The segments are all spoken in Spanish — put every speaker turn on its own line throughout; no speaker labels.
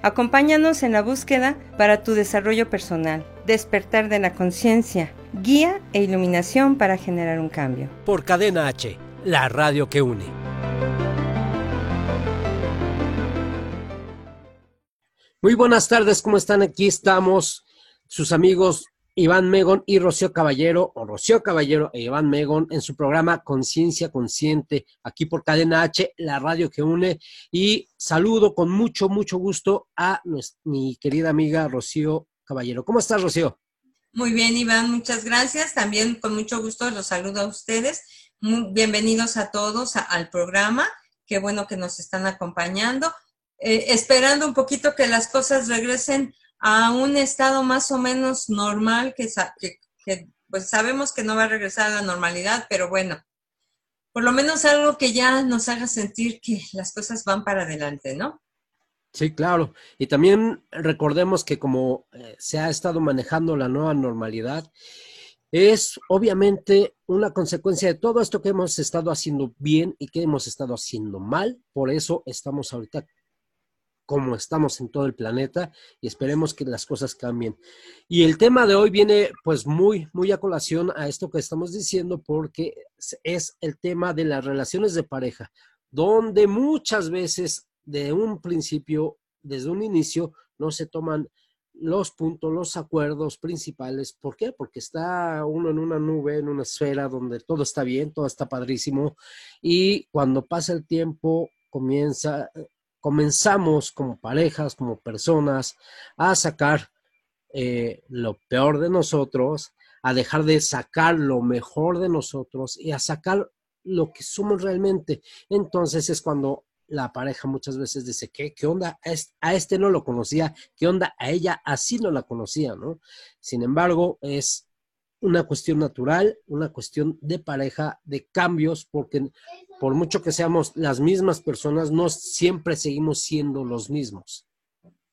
Acompáñanos en la búsqueda para tu desarrollo personal, despertar de la conciencia, guía e iluminación para generar un cambio.
Por Cadena H, la radio que une. Muy buenas tardes, ¿cómo están? Aquí estamos, sus amigos Iván Megon y Rocío Caballero, o Rocío Caballero e Iván Megon, en su programa Conciencia Consciente, aquí por Cadena H, la radio que une. Y saludo con mucho, mucho gusto a mi querida amiga Rocío Caballero. ¿Cómo estás, Rocío?
Muy bien, Iván, muchas gracias. También con mucho gusto los saludo a ustedes. bienvenidos a todos al programa. Qué bueno que nos están acompañando. Eh, esperando un poquito que las cosas regresen a un estado más o menos normal, que, pues sabemos que no va a regresar a la normalidad, pero bueno, por lo menos algo que ya nos haga sentir que las cosas van para adelante, ¿no?
Sí, claro. Y también recordemos que como eh, se ha estado manejando la nueva normalidad, es obviamente una consecuencia de todo esto que hemos estado haciendo bien y que hemos estado haciendo mal. Por eso estamos ahorita como estamos en todo el planeta y esperemos que las cosas cambien. Y el tema de hoy viene pues muy, muy a colación a esto que estamos diciendo porque es el tema de las relaciones de pareja, donde muchas veces de un principio, desde un inicio, no se toman los puntos, los acuerdos principales. ¿Por qué? Porque está uno en una nube, en una esfera donde todo está bien, todo está padrísimo y cuando pasa el tiempo comienza comenzamos como parejas, como personas, a sacar eh, lo peor de nosotros, a dejar de sacar lo mejor de nosotros y a sacar lo que somos realmente. Entonces es cuando la pareja muchas veces dice, ¿qué, qué onda? A este no lo conocía, ¿qué onda? A ella así no la conocía, ¿no? Sin embargo, es una cuestión natural, una cuestión de pareja, de cambios, porque por mucho que seamos las mismas personas, no siempre seguimos siendo los mismos.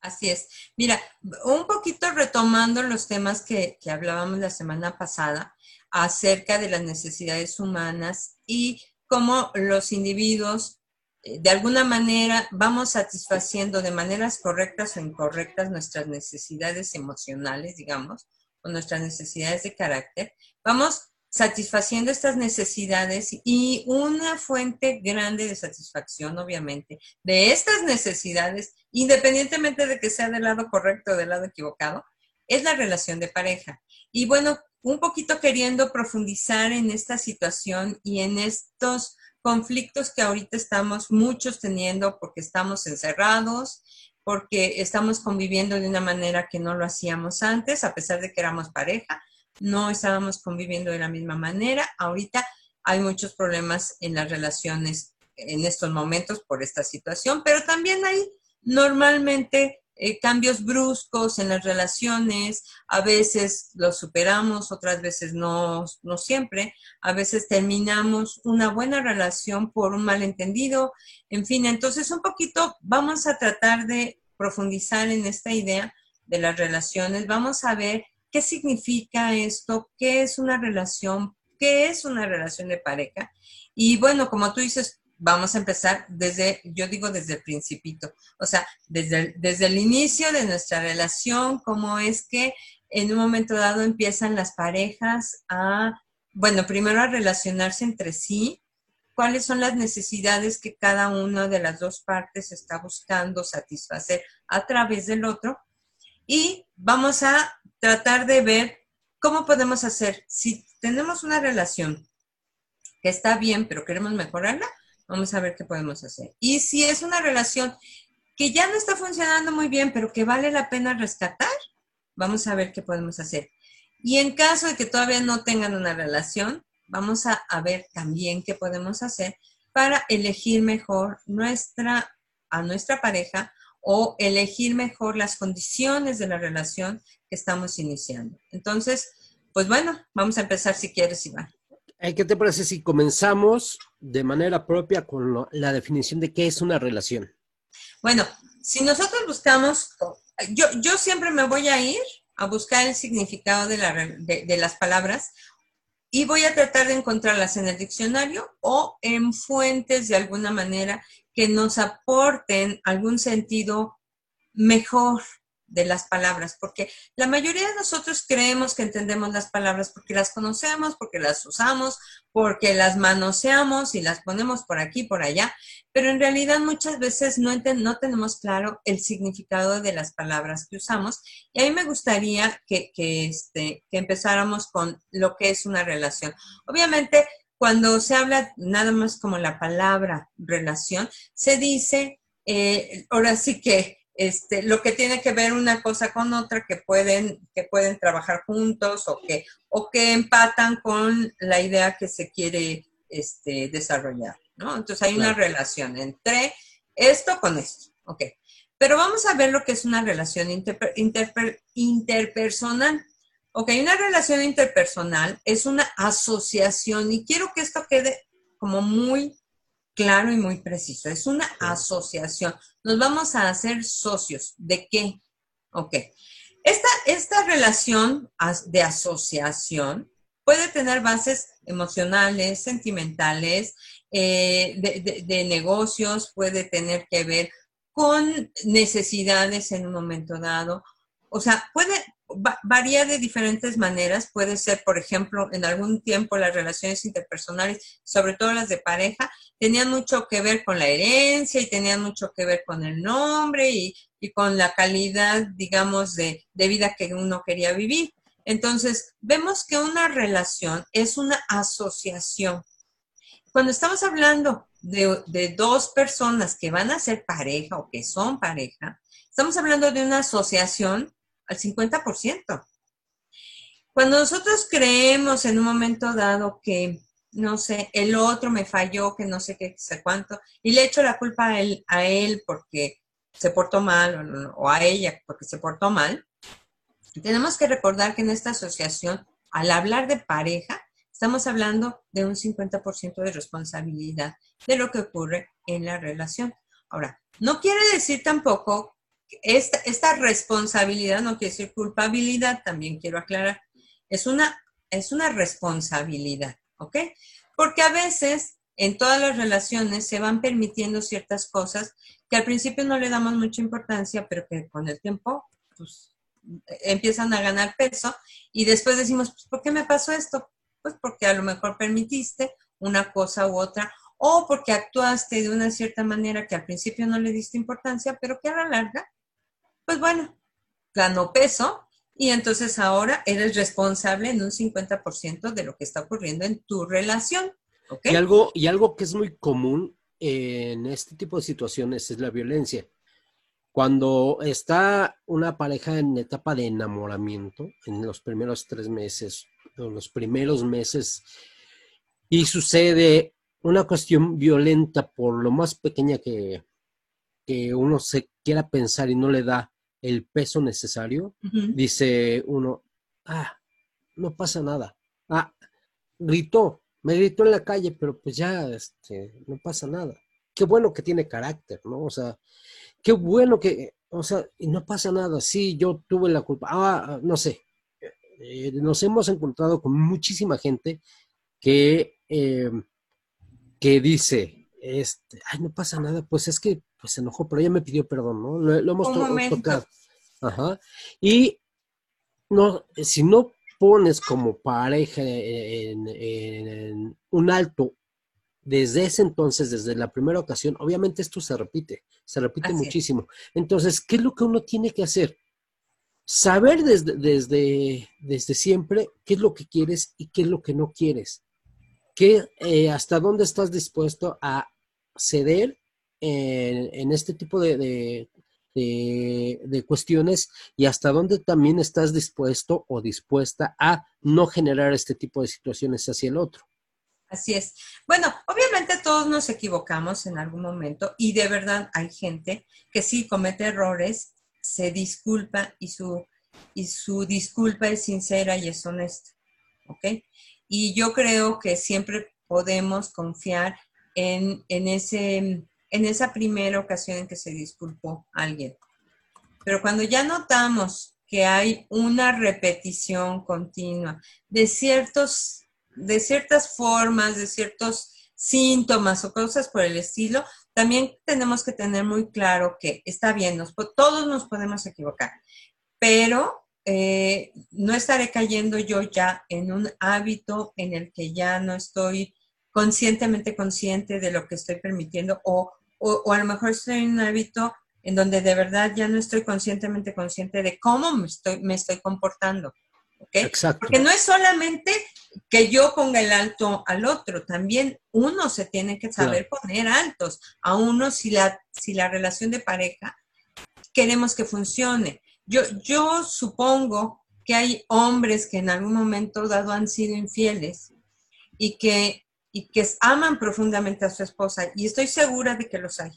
Así es. Mira, un poquito retomando los temas que, que hablábamos la semana pasada acerca de las necesidades humanas y cómo los individuos eh, de alguna manera vamos satisfaciendo de maneras correctas o incorrectas nuestras necesidades emocionales, digamos, o nuestras necesidades de carácter, vamos satisfaciendo estas necesidades y una fuente grande de satisfacción, obviamente, de estas necesidades, independientemente de que sea del lado correcto o del lado equivocado, es la relación de pareja. Y bueno, un poquito queriendo profundizar en esta situación y en estos conflictos que ahorita estamos muchos teniendo porque estamos encerrados, porque estamos conviviendo de una manera que no lo hacíamos antes, a pesar de que éramos pareja, no estábamos conviviendo de la misma manera. Ahorita hay muchos problemas en las relaciones en estos momentos por esta situación, pero también hay normalmente eh, cambios bruscos en las relaciones, a veces los superamos, otras veces no, no siempre, a veces terminamos una buena relación por un malentendido, en fin, entonces un poquito vamos a tratar de profundizar en esta idea de las relaciones, vamos a ver qué significa esto, qué es una relación, qué es una relación de pareja. Y bueno, como tú dices, vamos a empezar desde, yo digo desde el principito, o sea, desde el, desde el inicio de nuestra relación, cómo es que en un momento dado empiezan las parejas a, bueno, primero a relacionarse entre sí, cuáles son las necesidades que cada una de las dos partes está buscando satisfacer a través del otro. Y vamos a tratar de ver cómo podemos hacer, si tenemos una relación que está bien, pero queremos mejorarla, Vamos a ver qué podemos hacer. Y si es una relación que ya no está funcionando muy bien, pero que vale la pena rescatar, vamos a ver qué podemos hacer. Y en caso de que todavía no tengan una relación, vamos a, ver también qué podemos hacer para elegir mejor nuestra, a nuestra pareja o elegir mejor las condiciones de la relación que estamos iniciando. Entonces, pues bueno, vamos a empezar si quieres, Iván.
¿Qué te parece si comenzamos de manera propia con la definición de qué es una relación?
Bueno, si nosotros buscamos, yo, yo siempre me voy a ir a buscar el significado de, la, de, las palabras y voy a tratar de encontrarlas en el diccionario o en fuentes de alguna manera que nos aporten algún sentido mejor de las palabras, porque la mayoría de nosotros creemos que entendemos las palabras porque las conocemos, porque las usamos, porque las manoseamos y las ponemos por aquí, por allá, pero en realidad muchas veces no, no tenemos claro el significado de las palabras que usamos. Y a mí me gustaría que, este, que empezáramos con lo que es una relación. Obviamente, cuando se habla nada más como la palabra relación, se dice, eh, ahora sí que este, lo que tiene que ver una cosa con otra, que pueden, que pueden trabajar juntos o que, o que empatan con la idea que se quiere este, desarrollar, ¿no? Entonces hay una relación entre esto con esto, ok. Pero vamos a ver lo que es una relación interpersonal. Ok, una relación interpersonal es una asociación y quiero que esto quede como muy claro y muy preciso. Es una asociación. Nos vamos a hacer socios. ¿De qué? Ok. Esta, esta relación de asociación puede tener bases emocionales, sentimentales, eh, de, de, negocios, puede tener que ver con necesidades en un momento dado. O sea, puede, varía de diferentes maneras. Puede ser, por ejemplo, en algún tiempo las relaciones interpersonales, sobre todo las de pareja, tenían mucho que ver con la herencia y tenían mucho que ver con el nombre y, con la calidad, digamos, de, vida que uno quería vivir. Entonces, vemos que una relación es una asociación. Cuando estamos hablando de, de dos personas que van a ser pareja o que son pareja, estamos hablando de una asociación al 50%. Cuando nosotros creemos en un momento dado que, no sé, el otro me falló, que no sé qué, sé cuánto, y le echo la culpa a él, a él porque se portó mal o, a ella porque se portó mal, tenemos que recordar que en esta asociación, al hablar de pareja, estamos hablando de un 50% de responsabilidad de lo que ocurre en la relación. Ahora, no quiere decir tampoco esta, esta responsabilidad no quiere decir culpabilidad, también quiero aclarar. Es una, es una responsabilidad, ¿ok? Porque a veces en todas las relaciones se van permitiendo ciertas cosas que al principio no le damos mucha importancia, pero que con el tiempo pues, empiezan a ganar peso y después decimos, pues, ¿por qué me pasó esto? Pues porque a lo mejor permitiste una cosa u otra o porque actuaste de una cierta manera que al principio no le diste importancia, pero que a la larga pues bueno, ganó peso y entonces ahora eres responsable en un 50% de lo que está ocurriendo en tu relación.
Y, algo, y algo que es muy común en este tipo de situaciones es la violencia. Cuando está una pareja en etapa de enamoramiento, en los primeros tres meses, o los primeros meses, y sucede una cuestión violenta por lo más pequeña que, que uno se quiera pensar y no le da el peso necesario, dice uno, ah, no pasa nada. Ah, gritó, me gritó en la calle, pero pues ya, este, no pasa nada. Qué bueno que tiene carácter, ¿no? O sea, qué bueno que, o sea, y no pasa nada. Sí, yo tuve la culpa. Ah, no sé. Eh, nos hemos encontrado con muchísima gente que, eh, que dice, este, ay, no pasa nada, pues es que pues se enojó, pero ella me pidió perdón, ¿no? Lo, hemos tocado. Ajá. Y no, si no pones como pareja en, un alto desde ese entonces, desde la primera ocasión, obviamente esto se repite, se repite muchísimo. Entonces, ¿qué es lo que uno tiene que hacer? Saber desde, desde, desde siempre qué es lo que quieres y qué es lo que no quieres. ¿Qué, eh, hasta dónde estás dispuesto a ceder en, este tipo de, de, cuestiones y hasta dónde también estás dispuesto o dispuesta a no generar este tipo de situaciones hacia el otro.
Así es. Bueno, obviamente todos nos equivocamos en algún momento y de verdad hay gente que sí comete errores, se disculpa y su, y su disculpa es sincera y es honesta. ¿Ok? Y yo creo que siempre podemos confiar en, ese, en esa primera ocasión en que se disculpó alguien. Pero cuando ya notamos que hay una repetición continua de ciertos, de ciertas formas, de ciertos síntomas o cosas por el estilo, también tenemos que tener muy claro que está bien, todos nos podemos equivocar, pero eh, no estaré cayendo yo ya en un hábito en el que ya no estoy conscientemente consciente de lo que estoy permitiendo o, o, a lo mejor estoy en un hábito en donde de verdad ya no estoy conscientemente consciente de cómo me estoy, me estoy comportando.
Exacto.
Porque no es solamente que yo ponga el alto al otro, también uno se tiene que saber poner altos a uno si la, si la relación de pareja queremos que funcione. Yo, yo supongo que hay hombres que en algún momento dado han sido infieles y que, y que aman profundamente a su esposa y estoy segura de que los hay.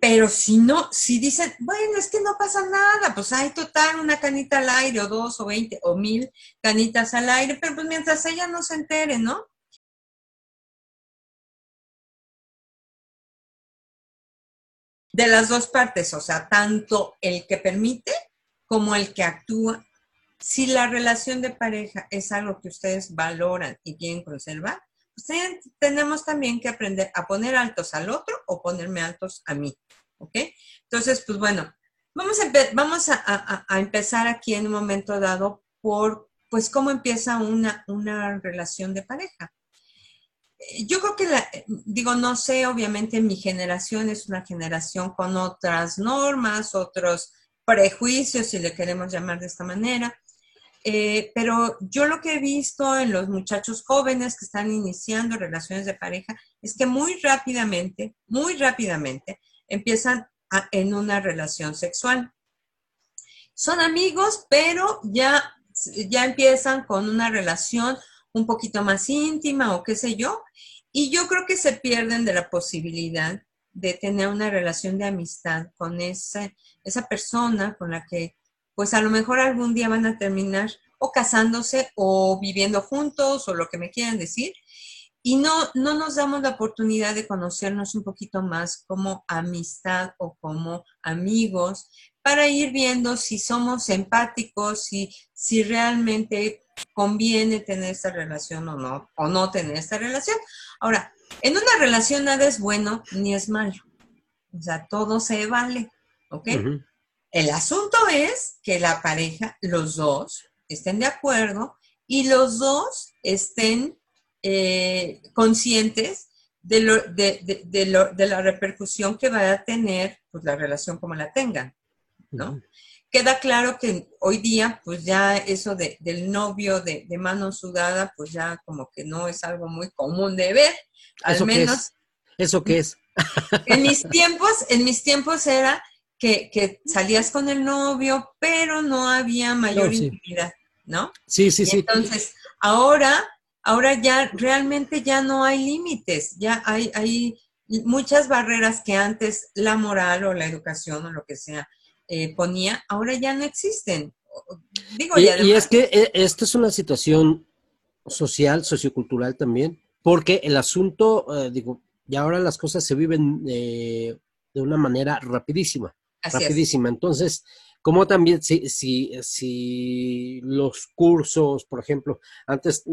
Pero si no, si dicen, bueno, es que no pasa nada, pues hay total una canita al aire, o dos, o veinte, o mil canitas al aire, pero pues mientras ella no se entere, ¿no? de las dos partes, o sea, tanto el que permite como el que actúa. Si la relación de pareja es algo que ustedes valoran y quieren conservar, tenemos también que aprender a poner altos al otro o ponerme altos a mí. ¿Ok? Entonces, pues bueno, vamos a, vamos a, empezar aquí en un momento dado por, pues, cómo empieza una, una relación de pareja yo creo que, la, digo, no sé, obviamente mi generación es una generación con otras normas, otros prejuicios, si le queremos llamar de esta manera. Eh, pero yo lo que he visto en los muchachos jóvenes que están iniciando relaciones de pareja es que muy rápidamente, muy rápidamente empiezan en una relación sexual. Son amigos, pero ya, ya empiezan con una relación un poquito más íntima o qué sé yo. Y yo creo que se pierden de la posibilidad de tener una relación de amistad con esa, esa persona con la que pues a lo mejor algún día van a terminar o casándose o viviendo juntos o lo que me quieran decir. Y no, no nos damos la oportunidad de conocernos un poquito más como amistad o como amigos para ir viendo si somos empáticos, si, si realmente conviene tener esta relación o no, o no tener esta relación. Ahora, en una relación nada es bueno ni es malo. O sea, todo se vale, ¿ok? El asunto es que la pareja, los dos, estén de acuerdo y los dos estén eh, conscientes de, lo, de, lo, de, la repercusión que va a tener pues, la relación como la tengan, ¿no? queda claro que hoy día, pues ya eso de, del novio de, mano sudada, pues ya como que no es algo muy común de ver, al
¿Eso
menos.
es? ¿Eso qué es?
En mis tiempos, en mis tiempos era que, salías con el novio, pero no había mayor intimidad, ¿no?
Sí, sí, sí.
Entonces, ahora, ahora ya realmente ya no hay límites, ya hay, hay muchas barreras que antes la moral o la educación o lo que sea eh, ponía, ahora ya no existen.
Digo, y, es que eh, esto es una situación social, sociocultural también, porque el asunto, eh, digo, y ahora las cosas se viven de una manera rapidísima, rapidísima. Entonces, como también si, si, si los cursos, por ejemplo, antes,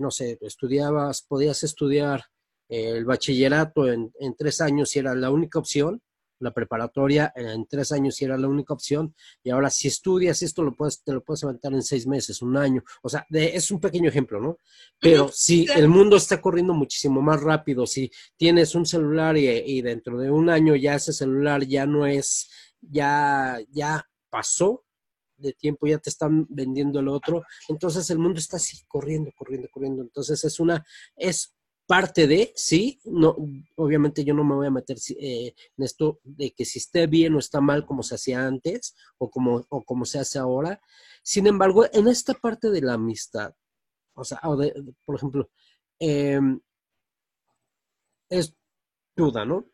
no sé, estudiabas, podías estudiar el bachillerato en, en, tres años y era la única opción, la preparatoria en tres años y era la única opción, y ahora si estudias esto lo puedes, te lo puedes aventar en seis meses, un año, o sea, es un pequeño ejemplo, ¿no? Pero si el mundo está corriendo muchísimo más rápido, si tienes un celular y, dentro de un año ya ese celular ya no es, ya, ya pasó de tiempo, ya te están vendiendo el otro, entonces el mundo está así, corriendo, corriendo, corriendo, entonces es una, es parte de, sí, no, obviamente yo no me voy a meter eh, en esto de que si esté bien o está mal como se hacía antes o como, o como se hace ahora. Sin embargo, en esta parte de la amistad, o sea, por ejemplo, em, es duda, ¿no?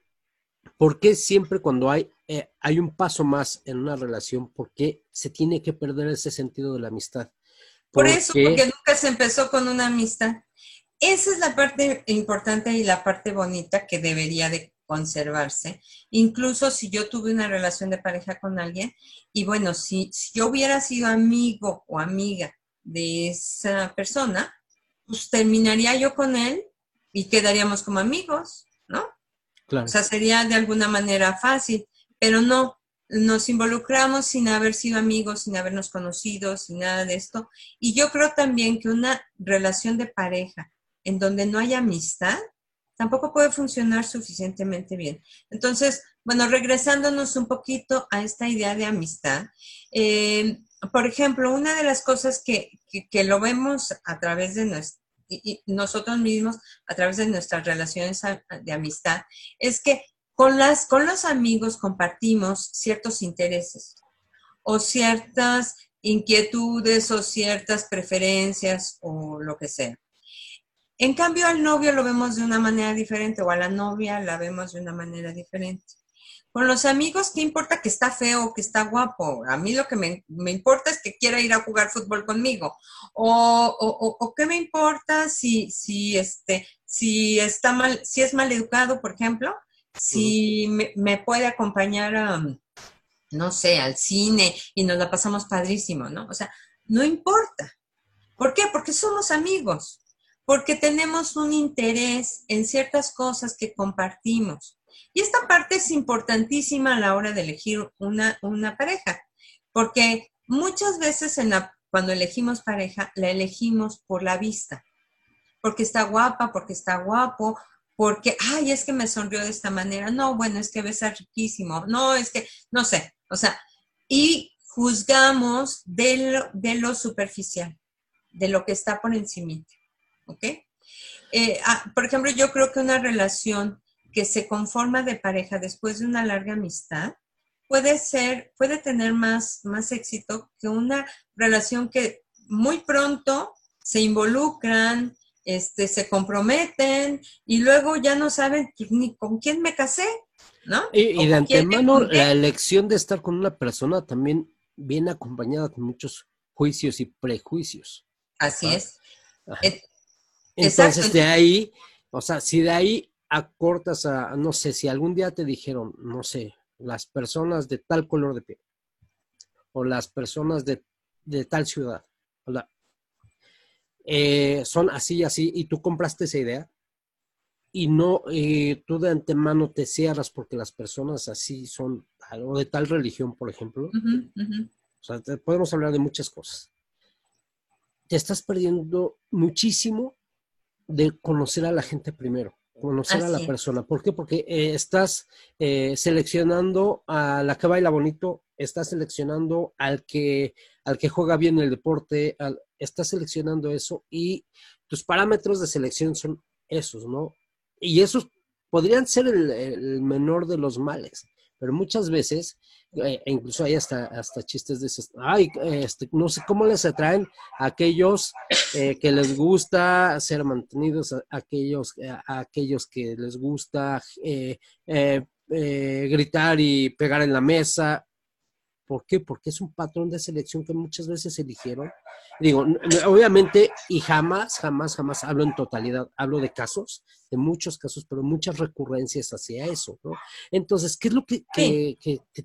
¿Por qué siempre cuando hay eh, hay un paso más en una relación porque se tiene que perder ese sentido de la amistad.
Por eso, porque nunca se empezó con una amistad. Esa es la parte importante y la parte bonita que debería de conservarse. Incluso si yo tuve una relación de pareja con alguien y bueno, si, yo hubiera sido amigo o amiga de esa persona, pues terminaría yo con él y quedaríamos como amigos, ¿no? Claro. O sea, sería de alguna manera fácil, pero no, nos involucramos sin haber sido amigos, sin habernos conocido, sin nada de esto. Y yo creo también que una relación de pareja en donde no hay amistad, tampoco puede funcionar suficientemente bien. Entonces, bueno, regresándonos un poquito a esta idea de amistad, eh, por ejemplo, una de las cosas que, lo vemos a través de nosotros mismos, a través de nuestras relaciones de amistad, es que con, las, con los amigos compartimos ciertos intereses o ciertas inquietudes o ciertas preferencias o lo que sea. En cambio, al novio lo vemos de una manera diferente o a la novia la vemos de una manera diferente. Con los amigos, ¿qué importa que está feo o que está guapo? A mí lo que me, importa es que quiera ir a jugar fútbol conmigo. O, qué me importa si, si, este, si está mal, si es mal educado, por ejemplo, si me, puede acompañar a, no sé, al cine y nos la pasamos padrísimo, ¿no? O sea, no importa. ¿Por qué? Porque somos amigos porque tenemos un interés en ciertas cosas que compartimos. Y esta parte es importantísima a la hora de elegir una, pareja, porque muchas veces en la, cuando elegimos pareja, la elegimos por la vista, porque está guapa, porque está guapo, porque, ay, es que me sonrió de esta manera, no, bueno, es que besa riquísimo, no, es que, no sé, o sea, y juzgamos de lo, de lo superficial, de lo que está por encima. ¿ok? Eh, ah, por ejemplo, yo creo que una relación que se conforma de pareja después de una larga amistad puede ser, puede tener más, más éxito que una relación que muy pronto se involucran, este, se comprometen y luego ya no saben ni con quién me casé, ¿no?
Y, de antemano la elección de estar con una persona también viene acompañada con muchos juicios y prejuicios.
Así es.
Entonces de ahí, o sea, si de ahí acortas a, no sé, si algún día te dijeron, no sé, las personas de tal color de piel, o las personas de, tal ciudad, eh, son así y así, y tú compraste esa idea, y no, eh, tú de antemano te cierras porque las personas así son, o de tal religión, por ejemplo. O sea, podemos hablar de muchas cosas. Te estás perdiendo muchísimo de conocer a la gente primero, conocer a la persona. ¿Por qué? Porque eh, estás eh, seleccionando a la que baila bonito, estás seleccionando al que, al que juega bien el deporte, estás seleccionando eso y tus parámetros de selección son esos, ¿no? Y esos podrían ser el menor de los males, pero muchas veces eh, e incluso hay hasta, hasta chistes de esos, ay, este, no sé cómo les atraen a aquellos eh, que les gusta ser mantenidos, a aquellos, eh, a aquellos que les gusta gritar y pegar en la mesa. ¿Por qué? Porque es un patrón de selección que muchas veces eligieron. Digo, obviamente, y jamás, jamás, jamás hablo en totalidad, hablo de casos, de muchos casos, pero muchas recurrencias hacia eso, ¿no? Entonces, ¿qué es lo que,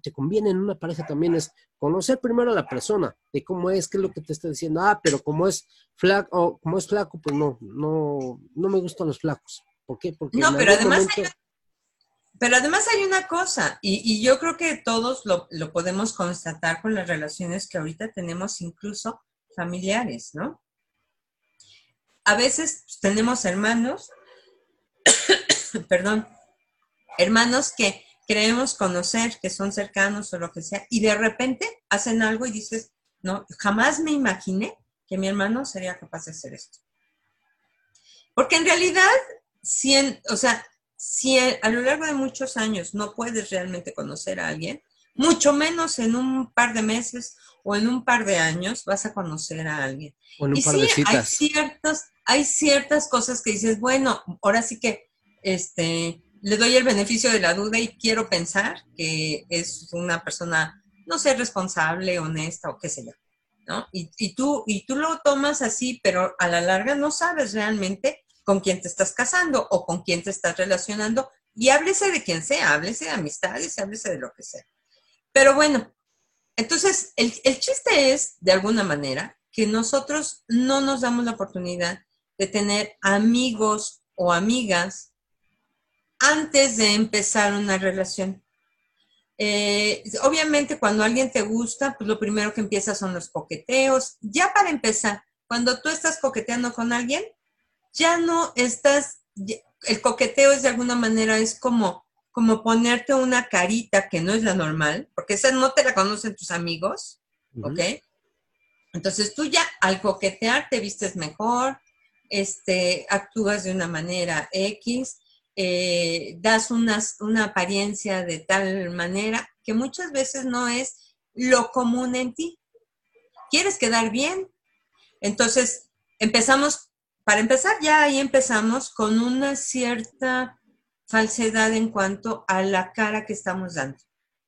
te conviene en una pareja también? Es conocer primero a la persona, de cómo es, qué es lo que te está diciendo, ah, pero como es flaco, como es flaco, pues no, no, no me gustan los flacos. ¿Por qué?
Porque no, pero además pero además hay una cosa, y, yo creo que todos lo, podemos constatar con las relaciones que ahorita tenemos, incluso familiares, ¿no? A veces tenemos hermanos, perdón, hermanos que creemos conocer, que son cercanos o lo que sea, y de repente hacen algo y dices, no, jamás me imaginé que mi hermano sería capaz de hacer esto. Porque en realidad, si o sea, si a lo largo de muchos años no puedes realmente conocer a alguien, mucho menos en un par de meses o en un par de años vas a conocer a alguien. y sí, Hay, ciertas, hay ciertas cosas que dices, bueno, ahora sí que este, le doy el beneficio de la duda y quiero pensar que es una persona, no sé, responsable, honesta o qué sé yo, ¿no? Y, y, tú, y tú lo tomas así, pero a la larga no sabes realmente con quién te estás casando o con quién te estás relacionando y háblese de quien sea, háblese de amistades, háblese de lo que sea. Pero bueno, entonces el, el chiste es, de alguna manera, que nosotros no nos damos la oportunidad de tener amigos o amigas antes de empezar una relación. Eh, obviamente cuando alguien te gusta, pues lo primero que empieza son los coqueteos. Ya para empezar, cuando tú estás coqueteando con alguien, ya no estás, el coqueteo es de alguna manera, es como, como ponerte una carita que no es la normal, porque esa no te la conocen tus amigos, ¿ok? Entonces tú ya al coquetear te vistes mejor, este, actúas de una manera X, eh, das una apariencia de tal manera que muchas veces no es lo común en ti. ¿Quieres quedar bien? Entonces, empezamos, para empezar, ya ahí empezamos con una cierta falsedad en cuanto a la cara que estamos dando.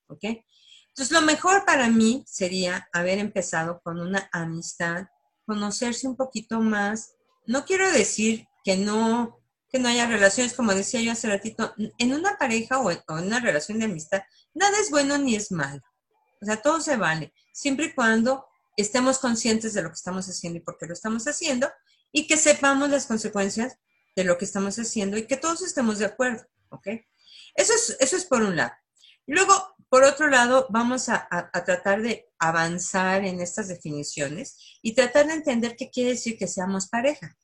¿Ok? Entonces, lo mejor para mí sería haber empezado con una amistad, conocerse un poquito más. No quiero decir que no que no haya relaciones, como decía yo hace ratito, en una pareja o en, una relación de amistad, nada es bueno ni es malo. O sea, todo se vale, siempre y cuando estemos conscientes de lo que estamos haciendo y por qué lo estamos haciendo, y que sepamos las consecuencias de lo que estamos haciendo y que todos estemos de acuerdo, ¿ok? Eso es, eso es por un lado. Luego, por otro lado, vamos a, a, tratar de avanzar en estas definiciones y tratar de entender qué quiere decir que seamos pareja.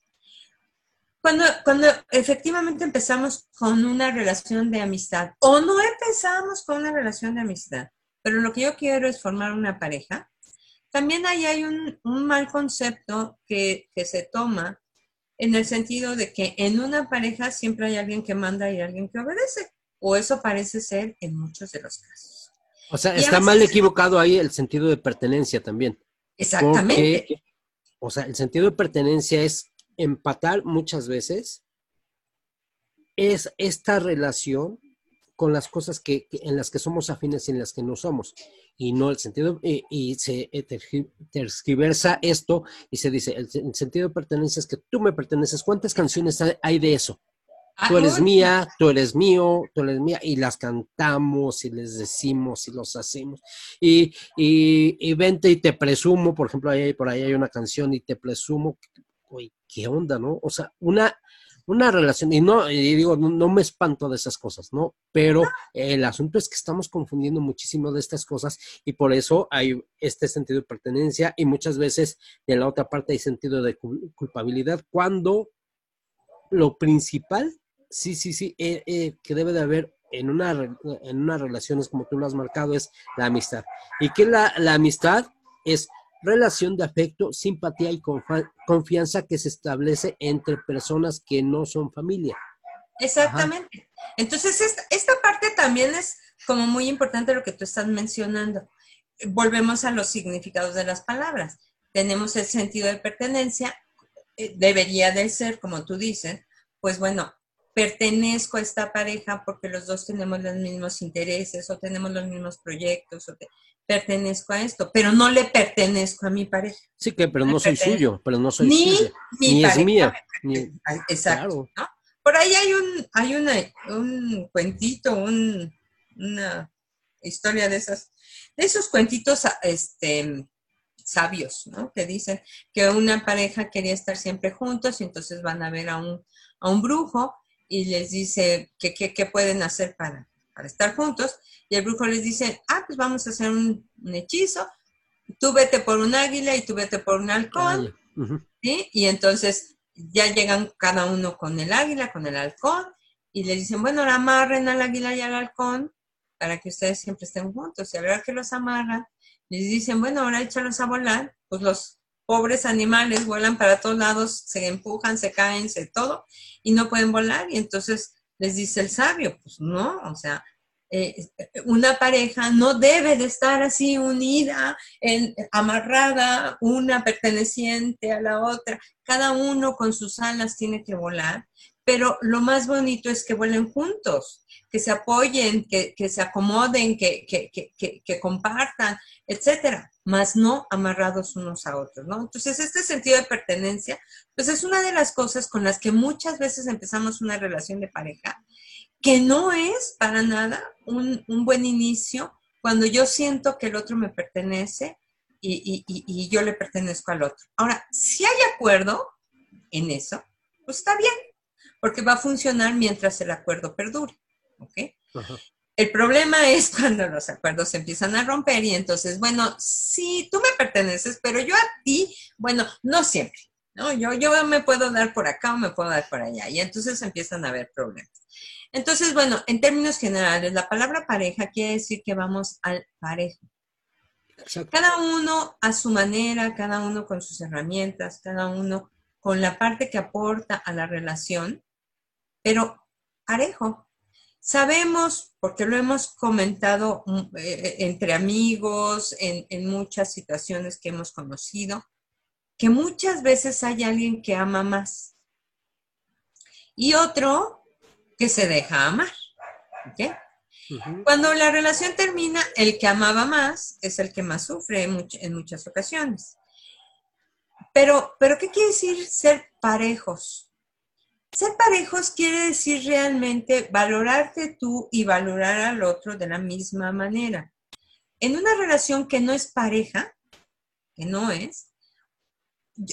Cuando, cuando efectivamente empezamos con una relación de amistad o no empezamos con una relación de amistad, pero lo que yo quiero es formar una pareja, también ahí hay un, un mal concepto que, que se toma en el sentido de que en una pareja siempre hay alguien que manda y alguien que obedece, o eso parece ser en muchos de los casos.
O sea, está mal equivocado ahí el sentido de pertenencia también.
Exactamente.
o sea, el sentido de pertenencia es empatar muchas veces es esta relación con las cosas que, en las que somos afines y en las que no somos. Y no el sentido, y, se tergiversa esto y se dice, el, sentido de pertenencia es que tú me perteneces. ¿Cuántas canciones hay de eso? Tú eres mía, tú eres mío, tú eres mía, y las cantamos y les decimos y los hacemos. Y, y, y vente y te presumo, por ejemplo, ahí, por ahí hay una canción y te presumo ¿qué onda, no? O sea, una, una relación, y no, y digo, no, me espanto de esas cosas, ¿no? Pero el asunto es que estamos confundiendo muchísimo de estas cosas y por eso hay este sentido de pertenencia y muchas veces en la otra parte hay sentido de culpabilidad cuando lo principal, sí, sí, sí, eh, eh, que debe de haber en una, en una relación, es como tú lo has marcado, es la amistad. Y que la, la amistad es relación de afecto, simpatía y confianza que se establece entre personas que no son familia.
Exactamente. Entonces, esta, parte también es como muy importante lo que tú estás mencionando. Volvemos a los significados de las palabras. Tenemos el sentido de pertenencia, eh, debería de ser, como tú dices, pues bueno, pertenezco a esta pareja porque los dos tenemos los mismos intereses o tenemos los mismos proyectos o pertenezco a esto, pero no le pertenezco a mi pareja.
Sí, que pero no soy suyo, pero no soy ni suyo, ni es mía.
Exacto. Por ahí hay un, hay una, un cuentito, un, una historia de esas, de esos cuentitos este, sabios, ¿no? Que dicen que una pareja quería estar siempre juntos y entonces van a ver a un, a un brujo y les dice que qué pueden hacer para, para estar juntos y el brujo les dice, ah, pues vamos a hacer un, hechizo, tú vete por un águila y tú vete por un halcón, ¿sí? Y entonces ya llegan cada uno con el águila, con el halcón, y le dicen, bueno, ahora amarren al águila y al halcón para que ustedes siempre estén juntos. Y a la que los amarran, les dicen, bueno, ahora échalos a volar, pues los pobres animales vuelan para todos lados, se empujan, se caen, se todo, y no pueden volar. Y entonces les dice el sabio, pues no, o sea, eh, una pareja no debe de estar así unida, en, amarrada, una perteneciente a la otra. Cada uno con sus alas tiene que volar, pero lo más bonito es que vuelen juntos, que se apoyen, que, se acomoden, que, que, compartan, etcétera, más no amarrados unos a otros, ¿no? Entonces, este sentido de pertenencia, pues es una de las cosas con las que muchas veces empezamos una relación de pareja, que no es para nada un, buen inicio cuando yo siento que el otro me pertenece y, y yo le pertenezco al otro. Ahora, si hay acuerdo en eso, pues está bien, porque va a funcionar mientras el acuerdo perdure. El problema es cuando los acuerdos se empiezan a romper y entonces, bueno, sí, tú me perteneces, pero yo a ti, bueno, no siempre, ¿no? Yo, yo me puedo dar por acá o me puedo dar por allá y entonces empiezan a haber problemas. Entonces, bueno, en términos generales, la palabra pareja quiere decir que vamos al parejo. Cada uno a su manera, cada uno con sus herramientas, cada uno con la parte que aporta a la relación, pero parejo. Sabemos, porque lo hemos comentado mm, eh, entre amigos, en, muchas situaciones que hemos conocido, que muchas veces hay alguien que ama más y otro que se deja amar. Cuando la relación termina, el que amaba más es el que más sufre en, muchas ocasiones. Pero, pero, ¿qué quiere decir ser parejos? Ser parejos quiere decir realmente valorarte tú y valorar al otro de la misma manera. En una relación que no es pareja, que no es,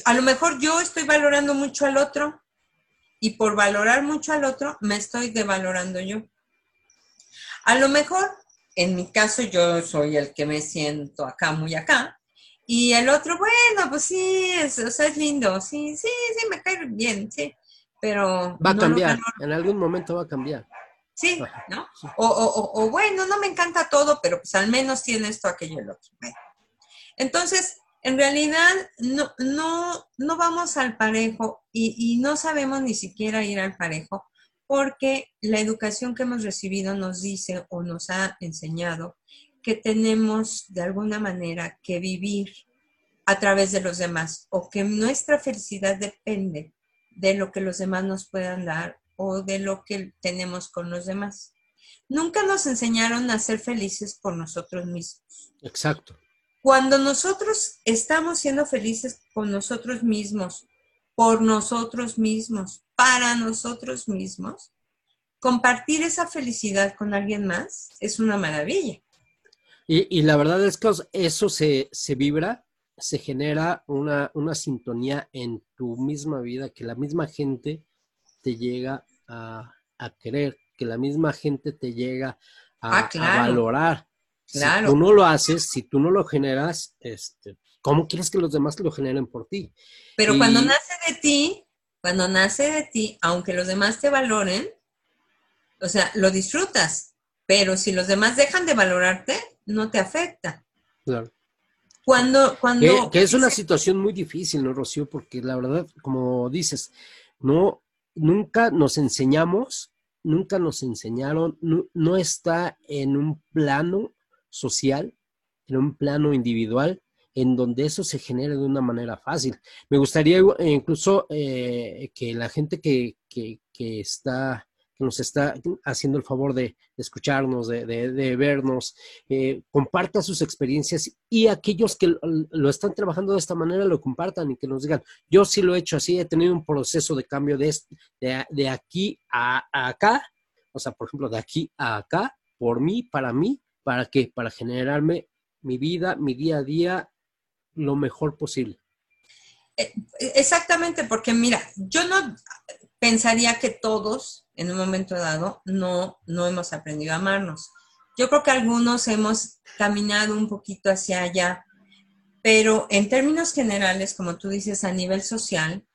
a lo mejor yo estoy valorando mucho al otro y por valorar mucho al otro me estoy devalorando yo. A lo mejor, en mi caso, yo soy el que me siento acá, muy acá, y el otro, bueno, pues sí, es, es lindo, sí, sí, sí, me cae bien, sí pero...
Va a cambiar, en algún momento va a cambiar.
Sí, ¿no? O, bueno, no me encanta todo, pero pues al menos tiene esto, aquello y lo otro. Entonces, en realidad no, no, no vamos al parejo y, y, no sabemos ni siquiera ir al parejo porque la educación que hemos recibido nos dice o nos ha enseñado que tenemos de alguna manera que vivir a través de los demás o que nuestra felicidad depende de lo que los demás nos puedan dar o de lo que tenemos con los demás. Nunca nos enseñaron a ser felices por nosotros mismos.
Exacto.
Cuando nosotros estamos siendo felices con nosotros mismos, por nosotros mismos, para nosotros mismos, compartir esa felicidad con alguien más es una maravilla.
Y, la verdad es que eso se, se vibra se genera una, sintonía en tu misma vida, que la misma gente te llega a, querer, que la misma gente te llega a, ah, valorar. Claro. Si tú no lo haces, si tú no lo generas, este, ¿cómo quieres que los demás lo generen por ti?
Pero cuando nace de ti, cuando nace de ti, aunque los demás te valoren, o sea, lo disfrutas, pero si los demás dejan de valorarte, no te afecta. Claro. Cuando, cuando...
Que, es una situación muy difícil, ¿no, Rocío? Porque la verdad, como dices, no, nunca nos enseñamos, nunca nos enseñaron, no, está en un plano social, en un plano individual, en donde eso se genere de una manera fácil. Me gustaría incluso eh, que la gente que, que, que está nos está haciendo el favor de, escucharnos, de, vernos, eh, comparta sus experiencias y aquellos que lo, están trabajando de esta manera lo compartan y que nos digan, yo sí lo he hecho así, he tenido un proceso de cambio de, de, aquí a, acá, o sea, por ejemplo, de aquí a acá, por mí, para mí, ¿para qué? Para generarme mi vida, mi día a día, lo mejor posible.
Eh, exactamente, porque mira, yo no pensaría que todos en un momento dado no, no hemos aprendido a amarnos. Yo creo que algunos hemos caminado un poquito hacia allá, pero en términos generales, como tú dices, a nivel social,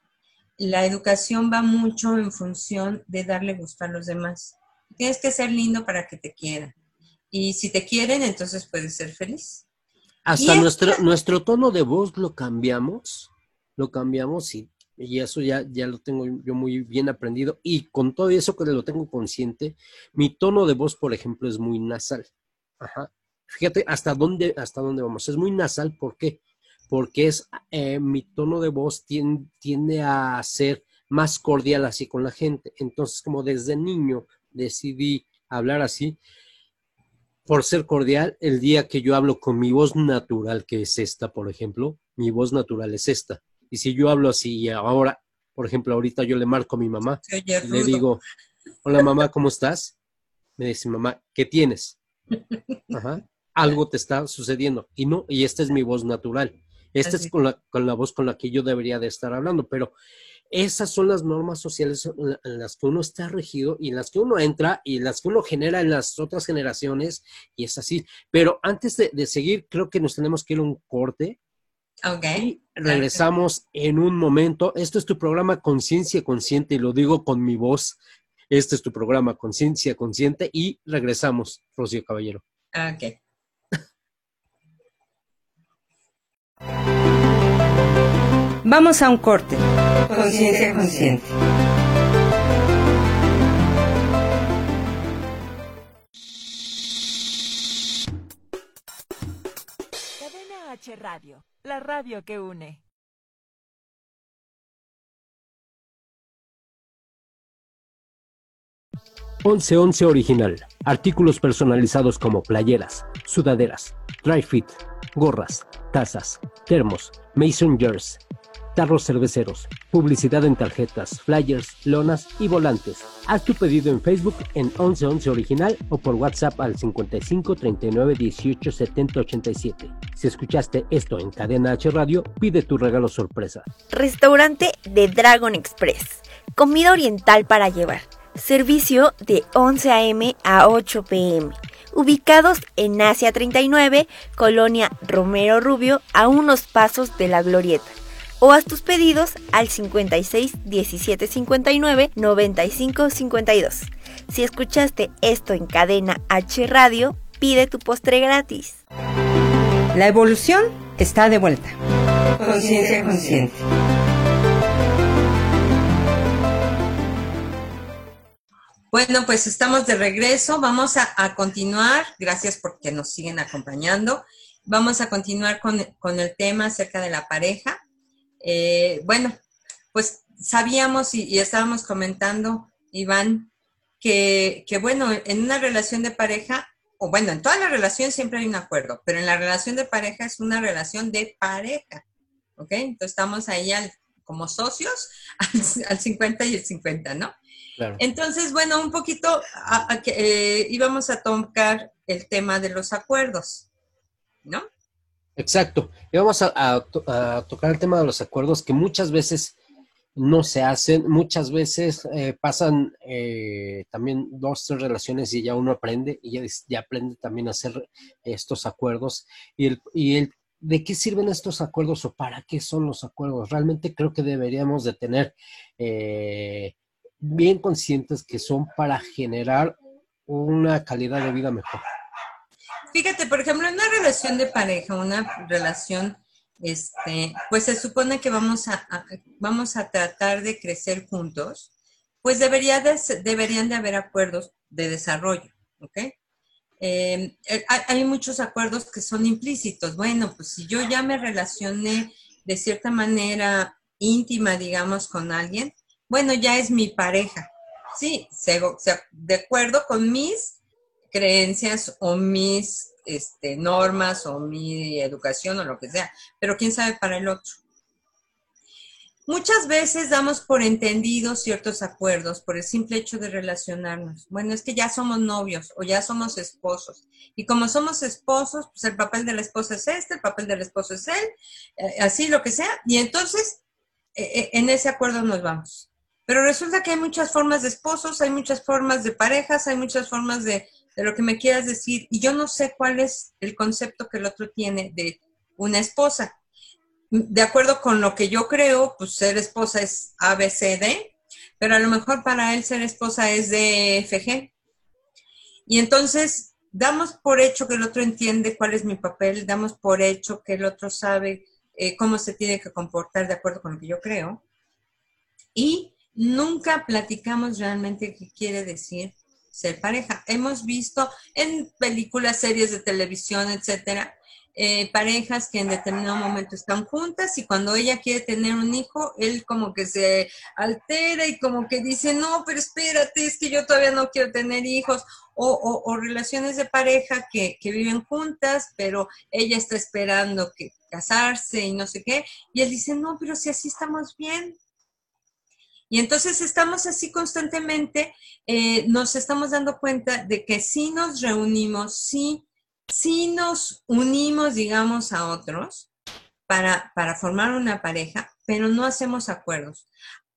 la educación va mucho en función de darle gusto a los demás. Tienes que ser lindo para que te quieran. Y si te quieren, entonces puedes ser feliz.
Hasta nuestro, nuestro tono de voz lo cambiamos, lo cambiamos y y eso ya, ya lo tengo yo muy bien aprendido. Y con todo eso que lo tengo consciente, mi tono de voz, por ejemplo, es muy nasal. Ajá. Fíjate hasta dónde, hasta dónde vamos. Es muy nasal, ¿por qué? Porque es eh, mi tono de voz tiende, a ser más cordial así con la gente. Entonces, como desde niño decidí hablar así, por ser cordial, el día que yo hablo con mi voz natural, que es esta, por ejemplo, mi voz natural es esta. Y si yo hablo así y ahora, por ejemplo, ahorita yo le marco a mi mamá, le digo, hola mamá, ¿cómo estás? Me dice mamá, ¿qué tienes? Ajá, algo te está sucediendo. Y no, y esta es mi voz natural. Esta es con la, con la voz con la que yo debería de estar hablando, pero esas son las normas sociales en las que uno está regido y en las que uno entra y en las que uno genera en las otras generaciones y es así. Pero antes de, seguir, creo que nos tenemos que ir a un corte.
Ok.
Y regresamos en un momento. Esto es tu programa Conciencia Consciente y lo digo con mi voz. Este es tu programa Conciencia Consciente y regresamos, Rocío Caballero.
Ok.
Vamos a un corte. Conciencia consciente.
Cadena H Radio, la radio que une.
Once Once Original. Artículos personalizados como playeras, sudaderas, dry fit, gorras, tazas, termos, mason jars, tarros cerveceros, publicidad en tarjetas, flyers, lonas y volantes. Haz tu pedido en Facebook en 1111 Original o por WhatsApp al 55 39 18 70 87. Si escuchaste esto en Cadena H Radio, pide tu regalo sorpresa.
Restaurante de Dragon Express. Comida oriental para llevar. Servicio de 11 a.m. a 8 p.m. Ubicados en Asia 39, Colonia Romero Rubio, a unos pasos de la Glorieta o haz tus pedidos al 56 17 59 95 52. Si escuchaste esto en cadena H Radio, pide tu postre gratis.
La evolución está de vuelta. Conciencia consciente.
Bueno, pues estamos de regreso. Vamos a, continuar. Gracias porque nos siguen acompañando. Vamos a continuar con, con el tema acerca de la pareja. Eh, bueno, pues sabíamos y, estábamos comentando, Iván, que, bueno, en una relación de pareja, o bueno, en toda la relación siempre hay un acuerdo, pero en la relación de pareja es una relación de pareja, ¿ok? Entonces estamos ahí como socios al, 50 y el 50, ¿no? Entonces, bueno, un poquito eh, íbamos a tocar el tema de los acuerdos, ¿no?
Exacto. Y vamos a, tocar el tema de los acuerdos que muchas veces no se hacen, muchas veces eh, pasan eh, también dos, tres relaciones y ya uno aprende y ya, aprende también a hacer estos acuerdos. Y, el, y el, ¿de qué sirven estos acuerdos o para qué son los acuerdos? Realmente creo que deberíamos de tener eh, bien conscientes que son para generar una calidad de vida mejor.
Fíjate, por ejemplo, en una relación de pareja, una relación, este, pues se supone que vamos a, vamos a tratar de crecer juntos, pues debería deberían de haber acuerdos de desarrollo, ¿ok? Em, eh, hay, muchos acuerdos que son implícitos. Bueno, pues si yo ya me relacioné de cierta manera íntima, digamos, con alguien, bueno, ya es mi pareja. Sí, de acuerdo con mis creencias o mis este, normas o mi educación o lo que sea, pero quién sabe para el otro. Muchas veces damos por entendidos ciertos acuerdos por el simple hecho de relacionarnos. Bueno, es que ya somos novios o ya somos esposos. Y como somos esposos, pues el papel de la esposa es este, el papel del esposo es él, eh, así lo que sea. Y entonces, eh, eh, en ese acuerdo nos vamos. Pero resulta que hay muchas formas de esposos, hay muchas formas de parejas, hay muchas formas de, de lo que me quieras decir y yo no sé cuál es el concepto que el otro tiene de una esposa. De acuerdo con lo que yo creo, pues ser esposa es ABCD, pero a lo mejor para él ser esposa es de FG. Y entonces damos por hecho que el otro entiende cuál es mi papel, damos por hecho que el otro sabe eh, cómo se tiene que comportar de acuerdo con lo que yo creo. Y nunca platicamos realmente qué quiere decir ser pareja. Hemos visto en películas, series de televisión, etcétera, eh, parejas que en determinado momento están juntas y cuando ella quiere tener un hijo, él como que se altera y como que dice, no, pero espérate, es que yo todavía no quiero tener hijos. O, o, relaciones de pareja que, que, viven juntas, pero ella está esperando que casarse y no sé qué. Y él dice, no, pero si así estamos bien. Y entonces estamos así constantemente, eh, nos estamos dando cuenta de que si nos reunimos, sí si nos unimos, digamos, a otros para, para formar una pareja, pero no hacemos acuerdos.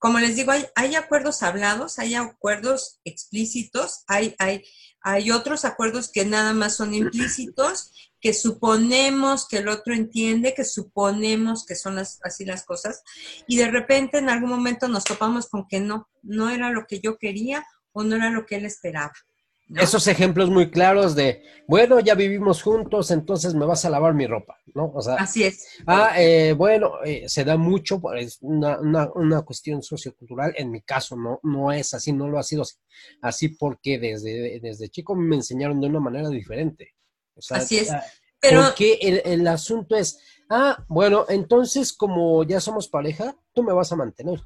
Como les digo, hay, hay acuerdos hablados, hay acuerdos explícitos, hay, hay, hay otros acuerdos que nada más son implícitos, que suponemos que el otro entiende, que suponemos que son así las cosas, y de repente en algún momento nos topamos con que no, no era lo que yo quería o no era lo que él esperaba.
Esos ejemplos muy claros de, bueno, ya vivimos juntos, entonces me vas a lavar mi ropa, ¿no?
O sea, Así es.
Ah, eh, bueno, eh, se da mucho, es una, una, una, cuestión sociocultural, en mi caso no, no es así, no lo ha sido así, así porque desde, desde chico me enseñaron de una manera diferente.
así es.
Ah, Pero... Porque el, el asunto es, ah, bueno, entonces como ya somos pareja, tú me vas a mantener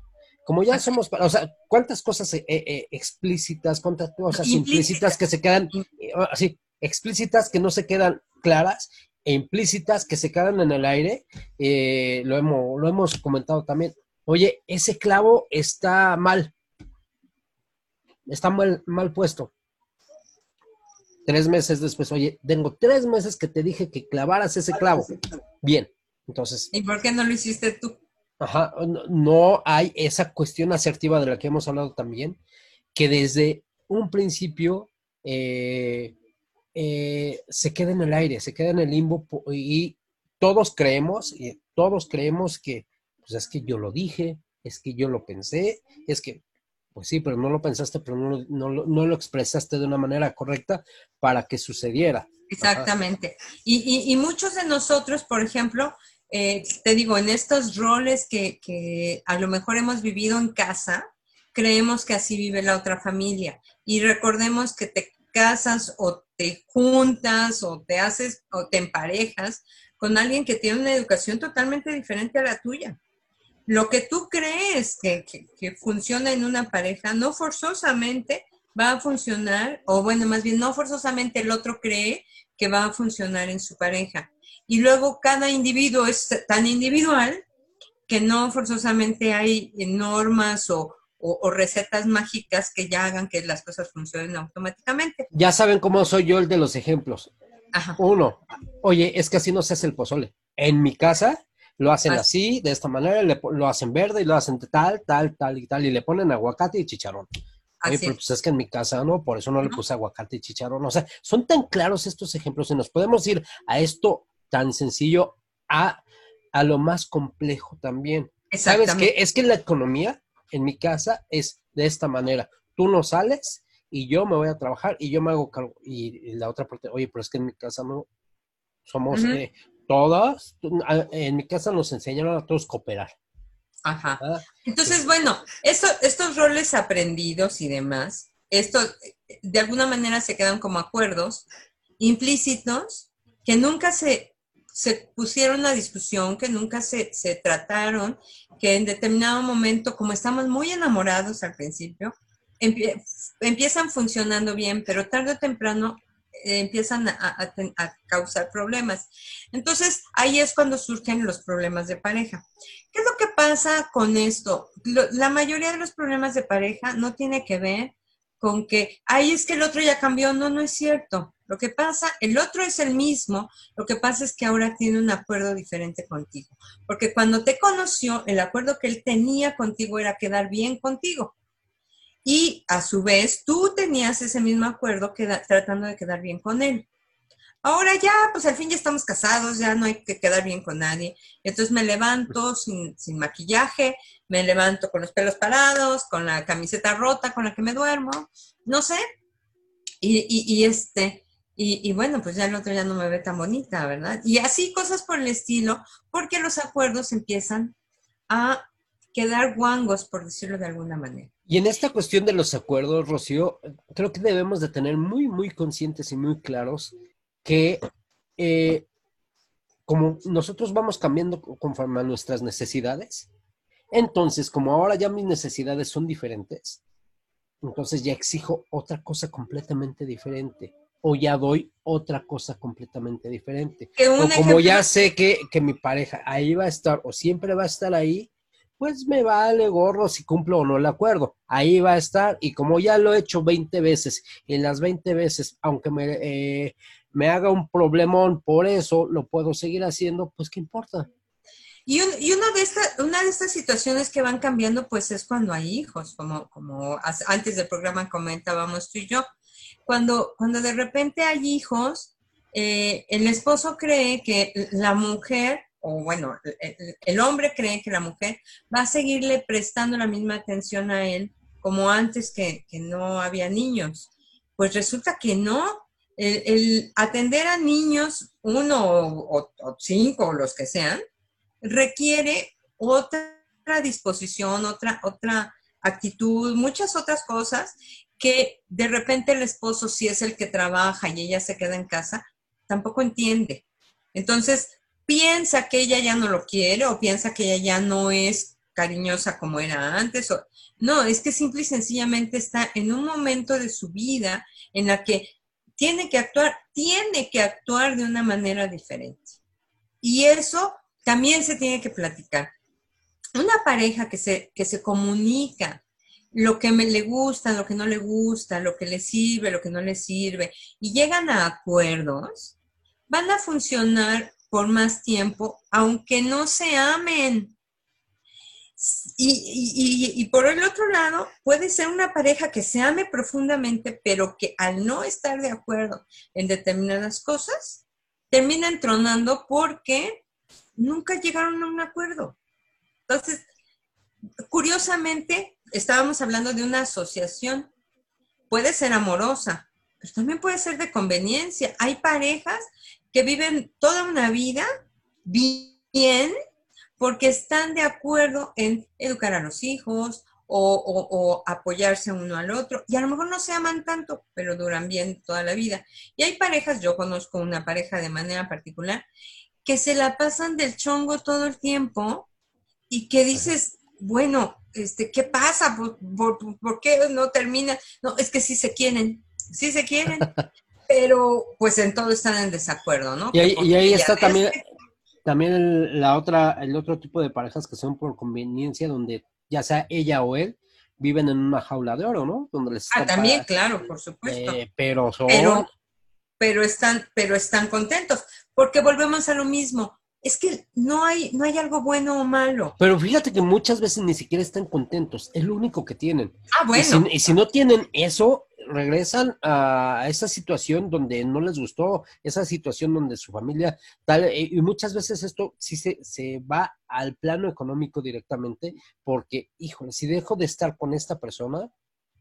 como ya somos, o sea, ¿cuántas cosas eh, eh, explícitas, cuántas cosas implícitas que se quedan, así, eh, explícitas que no se quedan claras e implícitas que se quedan en el aire? lo, hemos, lo hemos comentado también. Oye, ese clavo está mal, está mal, mal puesto. Tres meses después, oye, tengo tres meses que te dije que clavaras ese clavo. Bien, entonces.
¿Y por qué no lo hiciste tú?
Ajá, no hay esa cuestión asertiva de la que hemos hablado también, que desde un principio eh, eh, se queda en el aire, se queda en el limbo y todos creemos, y todos creemos que, pues es que yo lo dije, es que yo lo pensé, es que, pues sí, pero no lo pensaste, pero no, no, lo expresaste de una manera correcta para que sucediera.
Exactamente. Y, y muchos de nosotros, por ejemplo, eh, te digo, en estos roles que, a lo mejor hemos vivido en casa, creemos que así vive la otra familia. Y recordemos que te casas o te juntas o te haces o te emparejas con alguien que tiene una educación totalmente diferente a la tuya. Lo que tú crees que, que funciona en una pareja no forzosamente va a funcionar, o bueno, más bien no forzosamente el otro cree que va a funcionar en su pareja y luego cada individuo es tan individual que no forzosamente hay normas o, recetas mágicas que ya hagan que las cosas funcionen automáticamente.
Ya saben cómo soy yo el de los ejemplos. Uno, oye, es que así no se hace el pozole. En mi casa lo hacen ah. así, de esta manera, lo hacen verde y lo hacen tal, tal, tal y tal, y le ponen aguacate y chicharrón. Oye, pero pues es que en mi casa no, por eso no le puse aguacate y chicharrón. O sea, son tan claros estos ejemplos y nos podemos ir a esto tan sencillo a, a lo más complejo también. ¿Sabes qué? Es que la economía en mi casa es de esta manera. Tú no sales y yo me voy a trabajar y yo me hago cargo. Y, la otra parte, oye, pero es que en mi casa no somos eh, todas, en mi casa nos enseñaron a todos cooperar.
Ajá. Ah, Entonces, bueno, estos roles aprendidos y demás, esto de alguna manera se quedan como acuerdos implícitos que nunca se se pusieron a discusión, que nunca se, trataron, que en determinado momento, como estamos muy enamorados al principio, empiezan funcionando bien, pero tarde o temprano eh, empiezan a, causar problemas. Entonces, ahí es cuando surgen los problemas de pareja. ¿Qué es lo que pasa con esto? la mayoría de los problemas de pareja no tiene que ver con que, ahí es que el otro ya cambió. No, no es cierto. Lo que pasa, el otro es el mismo, lo que pasa es que ahora tiene un acuerdo diferente contigo. Porque cuando te conoció, el acuerdo que él tenía contigo era quedar bien contigo. Y a su vez, tú tenías ese mismo acuerdo tratando de quedar bien con él. Ahora ya, pues al fin ya estamos casados, ya no hay que quedar bien con nadie. Entonces me levanto sin, sin maquillaje, me levanto con los pelos parados, con la camiseta rota con la que me duermo, no sé. Y, y, y este, y, bueno, pues ya el otro ya no me ve tan bonita, ¿verdad? Y así cosas por el estilo, porque los acuerdos empiezan a quedar guangos, por decirlo de alguna manera.
Y en esta cuestión de los acuerdos, Rocío, creo que debemos de tener muy, muy conscientes y muy claros que eh, como nosotros vamos cambiando conforme a nuestras necesidades, entonces como ahora ya mis necesidades son diferentes, entonces ya exijo otra cosa completamente diferente o ya doy otra cosa completamente diferente. O como ya sé que, que, mi pareja ahí va a estar o siempre va a estar ahí, pues me vale gorro si cumplo o no el acuerdo. Ahí va a estar y como ya lo he hecho 20 veces, y en las 20 veces, aunque me, eh, me haga un problemón por eso, lo puedo seguir haciendo, pues qué importa.
Y, y una, de estas una de estas situaciones que van cambiando, pues es cuando hay hijos, como, como antes del programa comentábamos tú y yo. Cuando, cuando de repente hay hijos, eh, el esposo cree que la mujer, o bueno, el, hombre cree que la mujer va a seguirle prestando la misma atención a él como antes que, que no había niños. Pues resulta que no, el, atender a niños, uno o, o, cinco o los que sean, requiere otra disposición, otra, otra actitud, muchas otras cosas que de repente el esposo, si es el que trabaja y ella se queda en casa, tampoco entiende. Entonces, piensa que ella ya no lo quiere o piensa que ella ya no es cariñosa como era antes. No, es que simple y sencillamente está en un momento de su vida en la que tiene que actuar, tiene que actuar de una manera diferente. Y eso también se tiene que platicar. Una pareja que se, que se comunica lo que me le gusta, lo que no le gusta, lo que le sirve, lo que no le sirve, y llegan a acuerdos, van a funcionar por más tiempo, aunque no se amen. Y, y, por el otro lado, puede ser una pareja que se ame profundamente, pero que al no estar de acuerdo en determinadas cosas, termina entronando porque nunca llegaron a un acuerdo. Entonces, curiosamente, estábamos hablando de una asociación. Puede ser amorosa, pero también puede ser de conveniencia. Hay parejas que viven toda una vida bien porque están de acuerdo en educar a los hijos o, apoyarse uno al otro. Y a lo mejor no se aman tanto, pero duran bien toda la vida. Y hay parejas, yo conozco una pareja de manera particular, que se la pasan del chongo todo el tiempo y que dices, bueno, este, ¿qué pasa? ¿Por, qué no termina? No, es que sí se quieren, sí se quieren, pero pues en todo están en desacuerdo, ¿no?
Y ahí, está también, también la otra, el otro tipo de parejas que son por conveniencia, donde ya sea ella o él, viven en una jaula de oro, ¿no? Donde
les ah, también, claro, por supuesto.
Eh, pero son...
pero, están, pero están contentos, porque volvemos a lo mismo. Es que no hay, no hay algo bueno o malo.
Pero fíjate que muchas veces ni siquiera están contentos, es lo único que tienen.
Ah, bueno.
y si no tienen eso, regresan a esa situación donde no les gustó, esa situación donde su familia tal, eh, y muchas veces esto sí se, se va al plano económico directamente, porque, híjole, si dejo de estar con esta persona,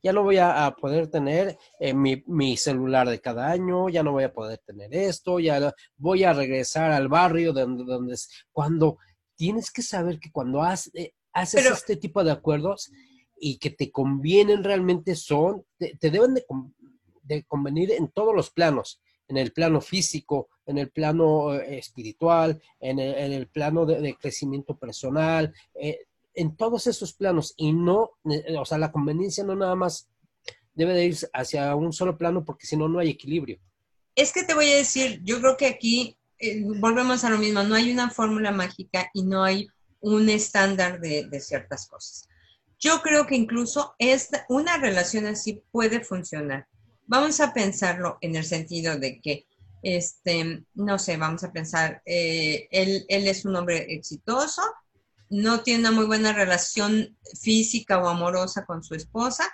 ya no voy a, poder tener eh, mi, mi, celular de cada año, ya no voy a poder tener esto, ya voy a regresar al barrio donde, donde cuando tienes que saber que cuando eh, haces este tipo de acuerdos, y que te convienen realmente son, te, deben de, convenir en todos los planos, en el plano físico, en el plano eh, espiritual, en el, plano de, crecimiento personal, eh, en todos esos planos y no, eh, o sea, la conveniencia no nada más debe de ir hacia un solo plano porque si no, no hay equilibrio.
Es que te voy a decir, yo creo que aquí volvemos a lo mismo, no hay una fórmula mágica y no hay un estándar de ciertas cosas. Yo creo que incluso esta, una relación así puede funcionar. Vamos a pensarlo en el sentido de que, este, no sé, vamos a pensar, eh, él, él es un hombre exitoso, no tiene una muy buena relación física o amorosa con su esposa,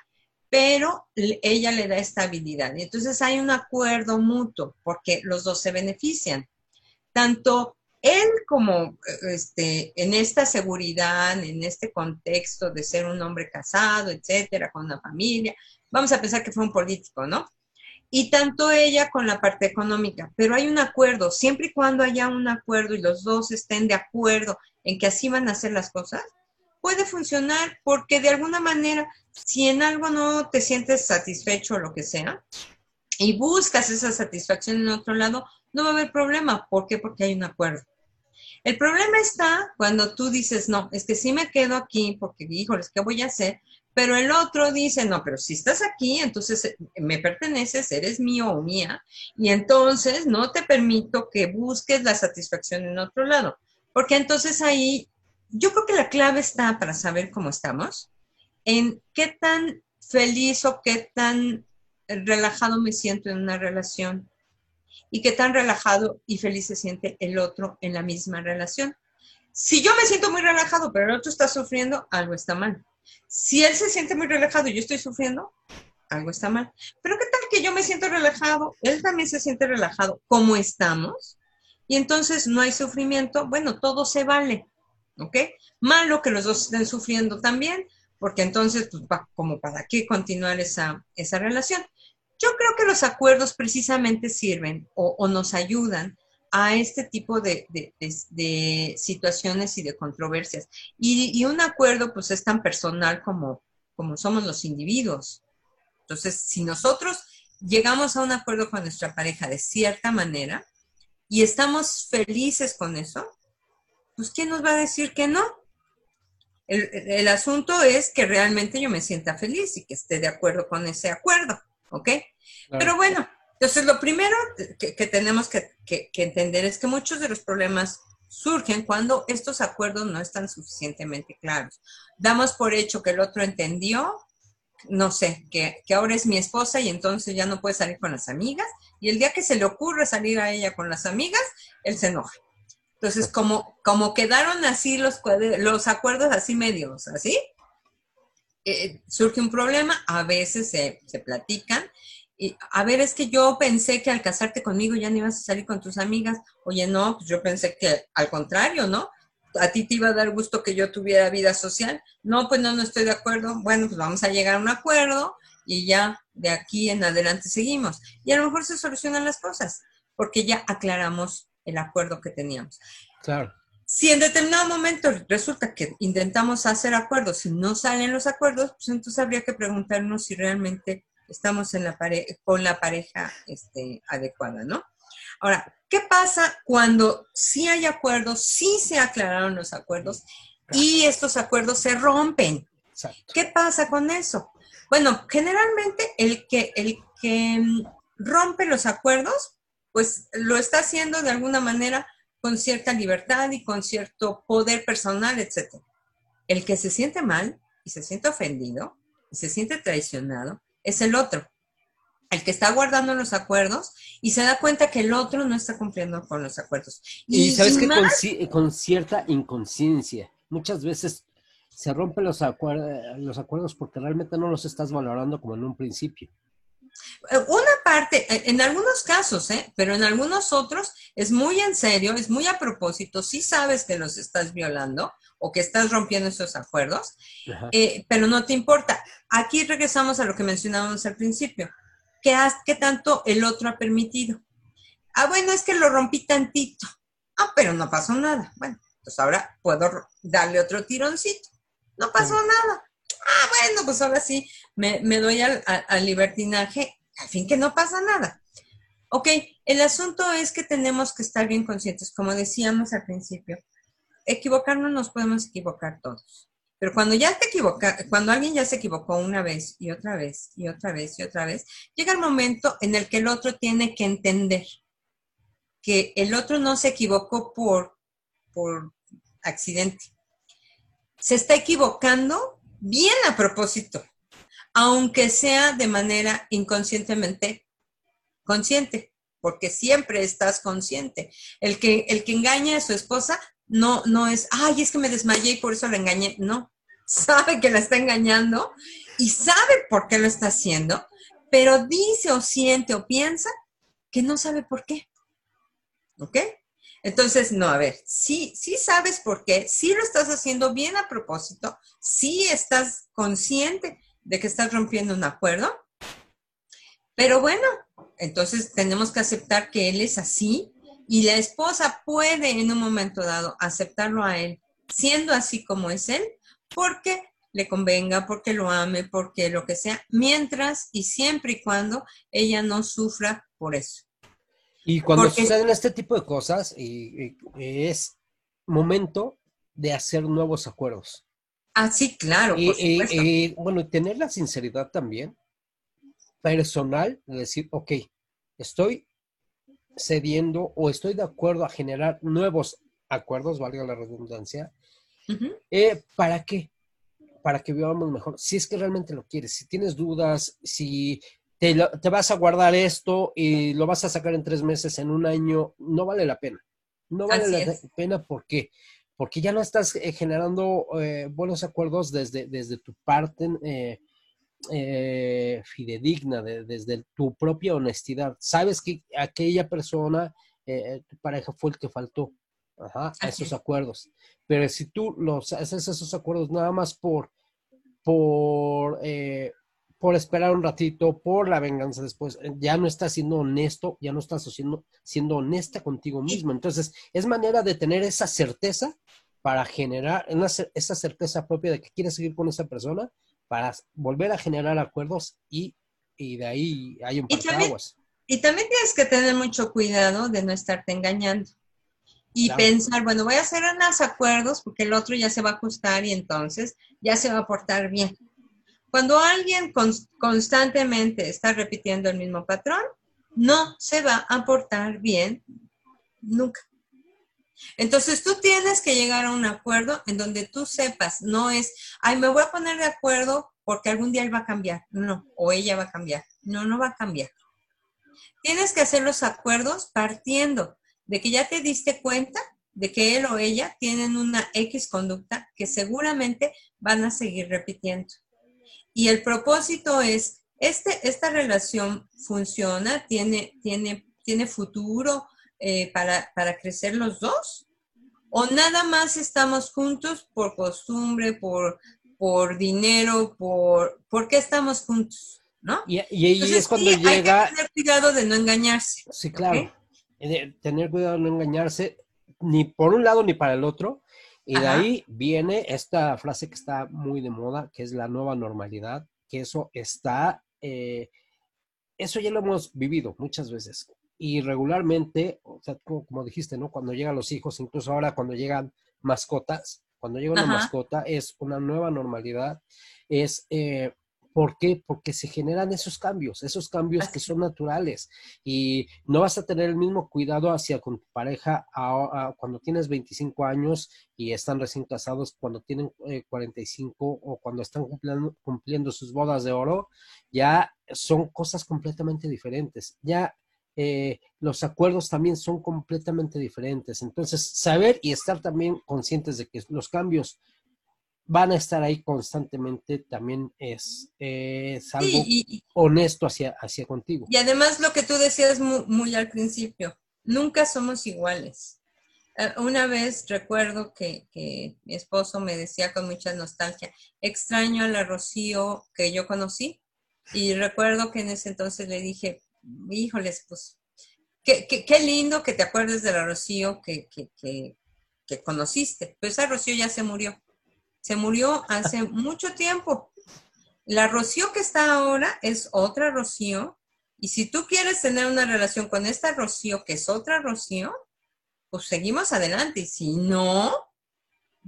pero ella le da estabilidad. Y entonces hay un acuerdo mutuo porque los dos se benefician. Tanto él como este, en esta seguridad, en este contexto de ser un hombre casado, etcétera, con una familia, vamos a pensar que fue un político, ¿no? Y tanto ella con la parte económica, pero hay un acuerdo, siempre y cuando haya un acuerdo y los dos estén de acuerdo en que así van a hacer las cosas, puede funcionar porque de alguna manera, si en algo no te sientes satisfecho o lo que sea, y buscas esa satisfacción en otro lado, no va a haber problema. ¿Por qué? Porque hay un acuerdo. El problema está cuando tú dices, no, es que sí me quedo aquí porque, híjoles, ¿qué voy a hacer? Pero el otro dice, no, pero si estás aquí, entonces eh, me perteneces, eres mío o mía, y entonces no te permito que busques la satisfacción en otro lado. Porque entonces ahí, yo creo que la clave está para saber cómo estamos, en qué tan feliz o qué tan relajado me siento en una relación y qué tan relajado y feliz se siente el otro en la misma relación. Si yo me siento muy relajado, pero el otro está sufriendo, algo está mal. Si él se siente muy relajado y yo estoy sufriendo, algo está mal. Pero qué tal que yo me siento relajado, él también se siente relajado, como estamos, y entonces no hay sufrimiento, bueno, todo se vale, ¿ok? Malo que los dos estén sufriendo también, porque entonces, pues, como para qué continuar esa, esa relación. Yo creo que los acuerdos precisamente sirven o, nos ayudan a este tipo de, situaciones y de controversias. Y, un acuerdo, pues, es tan personal como, como somos los individuos. Entonces, si nosotros llegamos a un acuerdo con nuestra pareja de cierta manera y estamos felices con eso, pues, ¿quién nos va a decir que no? El, asunto es que realmente yo me sienta feliz y que esté de acuerdo con ese acuerdo, ¿ok? Pero bueno, entonces lo primero que, tenemos que, entender es que muchos de los problemas surgen cuando estos acuerdos no están suficientemente claros. Damos por hecho que el otro entendió, no sé, que, ahora es mi esposa y entonces ya no puede salir con las amigas, y el día que se le ocurre salir a ella con las amigas, él se enoja. Entonces, como, como quedaron así los, los acuerdos así medios, así, eh, surge un problema, a veces se, platican. Y, a ver, es que yo pensé que al casarte conmigo ya no ibas a salir con tus amigas. Oye, no, pues yo pensé que al contrario, ¿no? A ti te iba a dar gusto que yo tuviera vida social. No, pues no, no estoy de acuerdo. Bueno, pues vamos a llegar a un acuerdo y ya de aquí en adelante seguimos. Y a lo mejor se solucionan las cosas porque ya aclaramos el acuerdo que teníamos.
Claro.
Si en determinado momento resulta que intentamos hacer acuerdos y no salen los acuerdos, pues entonces habría que preguntarnos si realmente estamos en la con la pareja este, adecuada, ¿no? Ahora, ¿qué pasa cuando sí hay acuerdos, sí se aclararon los acuerdos y estos acuerdos se rompen? ¿Qué pasa con eso? Bueno, generalmente el que, el que mm, rompe los acuerdos pues lo está haciendo de alguna manera con cierta libertad y con cierto poder personal, etc. El que se siente mal y se siente ofendido y se siente traicionado es el otro, el que está guardando los acuerdos y se da cuenta que el otro no está cumpliendo con los acuerdos.
Y, sabes que con, con, cierta inconsciencia, muchas veces se rompen los, los acuerdos porque realmente no los estás valorando como en un principio.
Una parte, en algunos casos, ¿eh? pero en algunos otros es muy en serio, es muy a propósito, sí sabes que los estás violando o que estás rompiendo esos acuerdos, eh, pero no te importa. Aquí regresamos a lo que mencionábamos al principio. ¿Qué, ¿Qué tanto el otro ha permitido? Ah, bueno, es que lo rompí tantito. Ah, pero no pasó nada. Bueno, pues ahora puedo darle otro tironcito. No pasó nada ah, bueno, pues ahora sí me, doy al, libertinaje, al fin que no pasa nada. Ok, el asunto es que tenemos que estar bien conscientes, como decíamos al principio, equivocarnos nos podemos equivocar todos. Pero cuando ya te equivocas, cuando alguien ya se equivocó una vez y otra vez y otra vez y otra vez, llega el momento en el que el otro tiene que entender que el otro no se equivocó por, por accidente. Se está equivocando bien a propósito, aunque sea de manera inconscientemente consciente, porque siempre estás consciente. El que, el que engaña a su esposa no, no es, ay, es que me desmayé y por eso la engañé. No, sabe que la está engañando y sabe por qué lo está haciendo, pero dice o siente o piensa que no sabe por qué. ¿Ok? Entonces, no, a ver, sí, sí sabes por qué, sí lo estás haciendo bien a propósito, sí estás consciente de que estás rompiendo un acuerdo, pero bueno, entonces tenemos que aceptar que él es así y la esposa puede en un momento dado aceptarlo a él siendo así como es él, porque le convenga, porque lo ame, porque lo que sea, mientras y siempre y cuando ella no sufra por eso.
Y cuando suceden este tipo de cosas, y, es momento de hacer nuevos acuerdos.
Ah, sí, claro.
Y,
por supuesto.
y- y, bueno, tener la sinceridad también personal de decir, ok, estoy cediendo o estoy de acuerdo a generar nuevos acuerdos, valga la redundancia, eh, ¿para qué? Para que vivamos mejor. Si es que realmente lo quieres, si tienes dudas, si te, vas a guardar esto y lo vas a sacar en tres meses, en un año, no vale la pena. No vale
Así
la
es.
pena porque porque ya no estás eh, generando eh, buenos acuerdos desde, desde tu parte eh, eh, fidedigna, de- desde tu propia honestidad. Sabes que aquella persona, eh, tu pareja fue el que faltó ajá, a esos
es.
acuerdos. Pero si tú los haces esos acuerdos nada más por, por, eh, por esperar un ratito, por la venganza después, eh, ya no estás siendo honesto, ya no estás siendo, siendo honesta contigo mismo. Entonces, es manera de tener esa certeza para generar una esa certeza propia de que quieres seguir con esa persona, para volver a generar acuerdos y, y de ahí hay un
Y también-
parteaguas.
Y también tienes que tener mucho cuidado de no estarte engañando. Y
Claro.
pensar, bueno, voy a hacer unos acuerdos porque el otro ya se va a ajustar y entonces ya se va a portar bien. Cuando alguien cons- constantemente está repitiendo el mismo patrón, no se va a portar bien nunca. Entonces tú tienes que llegar a un acuerdo en donde tú sepas, no es, ay, me voy a poner de acuerdo porque algún día él va a cambiar. No, o ella va a cambiar. No, no va a cambiar. Tienes que hacer los acuerdos partiendo de que ya te diste cuenta de que él o ella tienen una X conducta que seguramente van a seguir repitiendo. Y el propósito es, este, esta relación funciona, tiene, tiene, tiene futuro eh, para, para crecer los dos, o nada más estamos juntos por costumbre, por, por dinero, por, ¿por qué estamos juntos? ¿No?
Y, y ahí
Entonces,
es cuando
sí,
llega...
Hay que tener cuidado de no engañarse.
Sí, claro. Eh, de Tener cuidado de no engañarse ni por un lado ni para el otro. Y de ahí viene esta frase que está muy de moda, que es la nueva normalidad, que eso está, eh, eso ya lo hemos vivido muchas veces. Y regularmente, o sea, como, como dijiste, ¿no? Cuando llegan los hijos, incluso ahora cuando llegan mascotas, cuando llega una
Ajá.
mascota, es una nueva normalidad. Es, eh, ¿por qué? Porque se generan esos cambios, esos cambios que son naturales y no vas a tener el mismo cuidado hacia con tu pareja a- a- cuando tienes 25 años y están recién casados, cuando tienen eh, 45 o cuando están cumpliendo, cumpliendo sus bodas de oro, ya son cosas completamente diferentes. Ya eh, los acuerdos también son completamente diferentes. Entonces, saber y estar también conscientes de que los cambios van a estar ahí constantemente también es, es algo
Sí, y, y-
honesto hacia, hacia contigo.
y además lo que tú decías muy, muy al principio, nunca somos iguales. Eh, Una vez recuerdo que, que mi esposo me decía con mucha nostalgia, extraño a la Rocío que yo conocí. Y recuerdo que en ese entonces le dije, híjoles, pues, qué, qué- qué lindo que te acuerdes de la Rocío que, que, que, que conociste. Pero esa Rocío ya se murió. Se murió hace mucho tiempo. La Rocío que está ahora es otra Rocío. Y si tú quieres tener una relación con esta Rocío, que es otra Rocío, pues seguimos adelante. Y si no,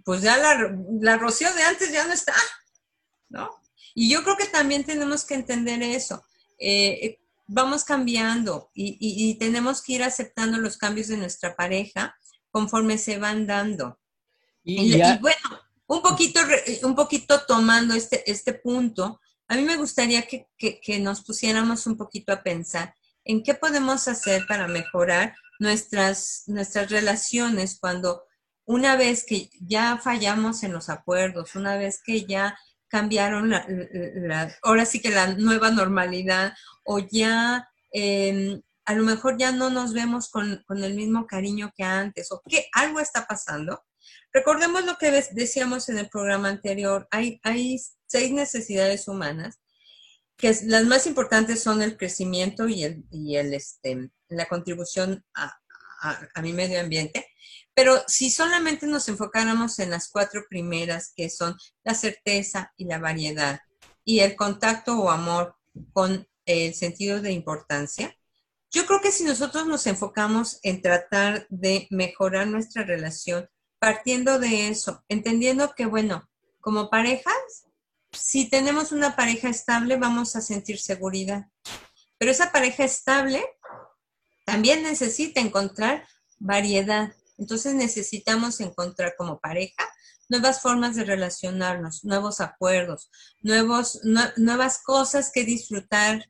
pues ya la, la Rocío de antes ya no está, ¿no? Y yo creo que también tenemos que entender eso. Eh, eh, vamos cambiando y, y- y tenemos que ir aceptando los cambios de nuestra pareja conforme se van dando.
Y,
bueno, un poquito, un poquito tomando este, este punto, a mí me gustaría que, que- que nos pusiéramos un poquito a pensar en qué podemos hacer para mejorar nuestras, nuestras relaciones cuando una vez que ya fallamos en los acuerdos, una vez que ya cambiaron la, ahora sí que la nueva normalidad o ya eh, a lo mejor ya no nos vemos con, con el mismo cariño que antes o que algo está pasando. Recordemos lo que decíamos en el programa anterior, hay, seis necesidades humanas, que las más importantes son el crecimiento y, el, y el, este, la contribución a- a mi medio ambiente, pero si solamente nos enfocáramos en las cuatro primeras, que son la certeza y la variedad, y el contacto o amor con el sentido de importancia, yo creo que si nosotros nos enfocamos en tratar de mejorar nuestra relación partiendo de eso, entendiendo que, bueno, como parejas, si tenemos una pareja estable, vamos a sentir seguridad. Pero esa pareja estable también necesita encontrar variedad. Entonces necesitamos encontrar como pareja nuevas formas de relacionarnos, nuevos acuerdos, nuevos, nuevas cosas que disfrutar,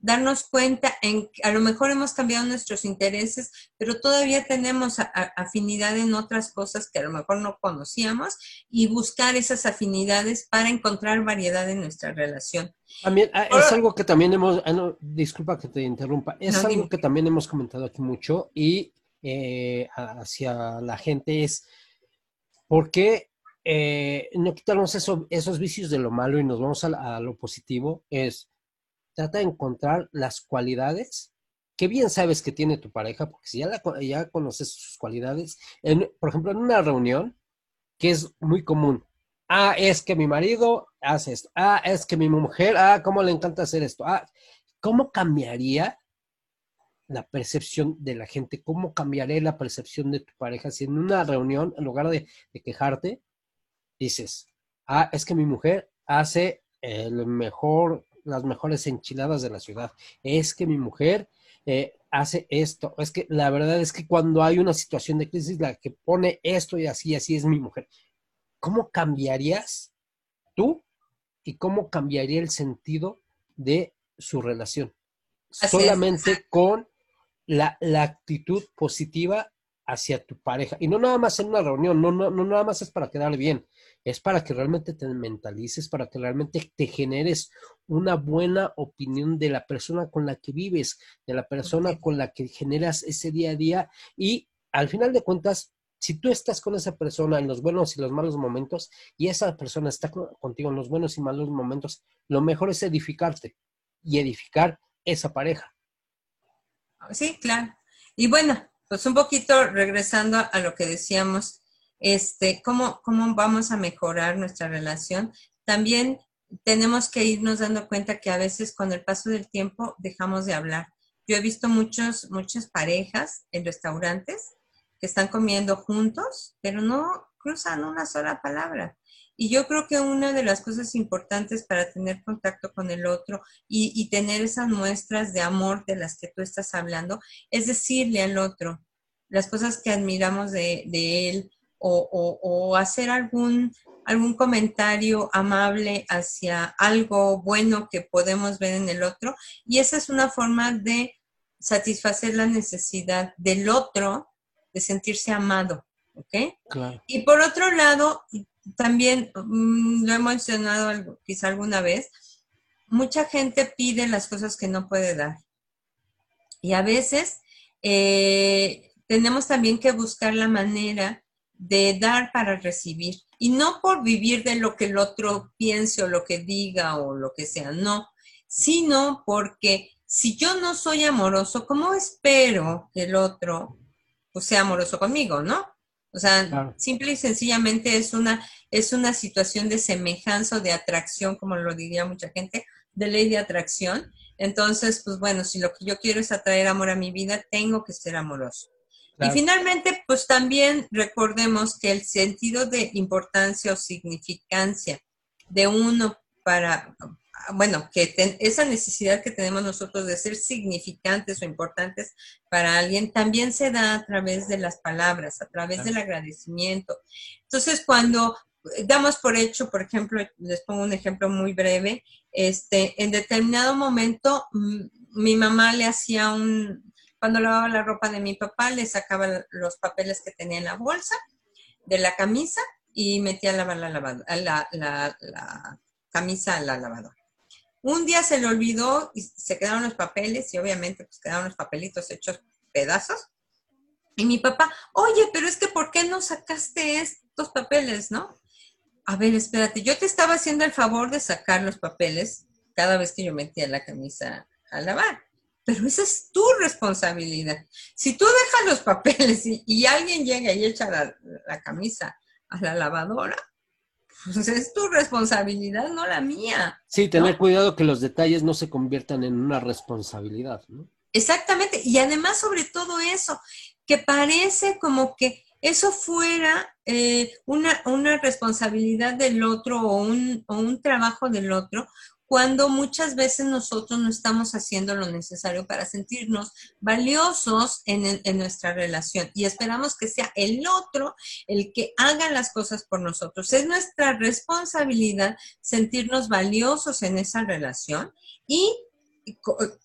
darnos cuenta en a lo mejor hemos cambiado nuestros intereses, pero todavía tenemos afinidad en otras cosas que a lo mejor no conocíamos y buscar esas afinidades para encontrar variedad en nuestra relación.
También ah, es algo que también hemos, ah, disculpa que te interrumpa, es algo que también hemos comentado aquí mucho y eh, hacia la gente es por qué eh, no quitarnos esos vicios de lo malo y nos vamos a, lo positivo, es trata de encontrar las cualidades que bien sabes que tiene tu pareja, porque si ya, ya conoces sus cualidades, por ejemplo, en una reunión, que es muy común, ah, es que mi marido hace esto, ah, es que mi mujer, ah, cómo le encanta hacer esto, ah, ¿cómo cambiaría la percepción de la gente? ¿Cómo cambiaría la percepción de tu pareja si en una reunión, en lugar de quejarte, dices, ah, es que mi mujer hace el mejor, las mejores enchiladas de la ciudad, es que mi mujer eh, hace esto, es que la verdad es que cuando hay una situación de crisis, la que pone esto y así, así es mi mujer. ¿Cómo cambiarías tú y cómo cambiaría el sentido de su relación? Solamente con la, la actitud positiva hacia tu pareja. Y no nada más en una reunión, no, no, no nada más es para quedar bien, es para que realmente te mentalices, para que realmente te generes una buena opinión de la persona con la que vives, de la persona con la que generas ese día a día y al final de cuentas, si tú estás con esa persona en los buenos y los malos momentos y esa persona está contigo en los buenos y malos momentos, lo mejor es edificarte y edificar esa pareja.
Sí, claro. Y bueno, pues un poquito regresando a lo que decíamos, este, ¿cómo, cómo vamos a mejorar nuestra relación. También tenemos que irnos dando cuenta que a veces con el paso del tiempo dejamos de hablar. Yo he visto muchos, muchas parejas en restaurantes que están comiendo juntos, pero no cruzan una sola palabra. Y yo creo que una de las cosas importantes para tener contacto con el otro y, tener esas muestras de amor de las que tú estás hablando es decirle al otro las cosas que admiramos de, él o, hacer algún, algún comentario amable hacia algo bueno que podemos ver en el otro. Y esa es una forma de satisfacer la necesidad del otro de sentirse amado. ¿Ok? Y por otro lado, también mm, lo he mencionado quizá alguna vez, mucha gente pide las cosas que no puede dar. Y a veces eh, tenemos también que buscar la manera de dar para recibir. Y no por vivir de lo que el otro piense o lo que diga o lo que sea, no, sino porque si yo no soy amoroso, ¿cómo espero que el otro pues, sea amoroso conmigo, no? O sea, simple y sencillamente es una, es una situación de semejanza o de atracción, como lo diría mucha gente, de ley de atracción. Entonces, pues bueno, si lo que yo quiero es atraer amor a mi vida, tengo que ser amoroso. Y finalmente, pues también recordemos que el sentido de importancia o significancia de uno para, bueno, que esa necesidad que tenemos nosotros de ser significantes o importantes para alguien también se da a través de las palabras, a través del agradecimiento. Entonces, cuando damos por hecho, por ejemplo, les pongo un ejemplo muy breve, este, en determinado momento mi mamá le hacía un, cuando lavaba la ropa de mi papá, le sacaba los papeles que tenía en la bolsa de la camisa y metía a lavar la, la, la camisa a la lavadora. Un día se le olvidó y se quedaron los papeles y obviamente pues quedaron los papelitos hechos pedazos. Y mi papá, oye, pero es que ¿por qué no sacaste estos papeles, no? A ver, espérate, yo te estaba haciendo el favor de sacar los papeles cada vez que yo metía la camisa a lavar, pero esa es tu responsabilidad. Si tú dejas los papeles y, alguien llega y echa la camisa a la lavadora, pues es tu responsabilidad, no la mía.
Sí, tener cuidado que los detalles no se conviertan en una responsabilidad, ¿no?
Exactamente, y además sobre todo eso, que parece como que eso fuera eh, una, una, responsabilidad del otro o un, o un trabajo del otro, cuando muchas veces nosotros no estamos haciendo lo necesario para sentirnos valiosos en, en, nuestra relación y esperamos que sea el otro el que haga las cosas por nosotros. Es nuestra responsabilidad sentirnos valiosos en esa relación y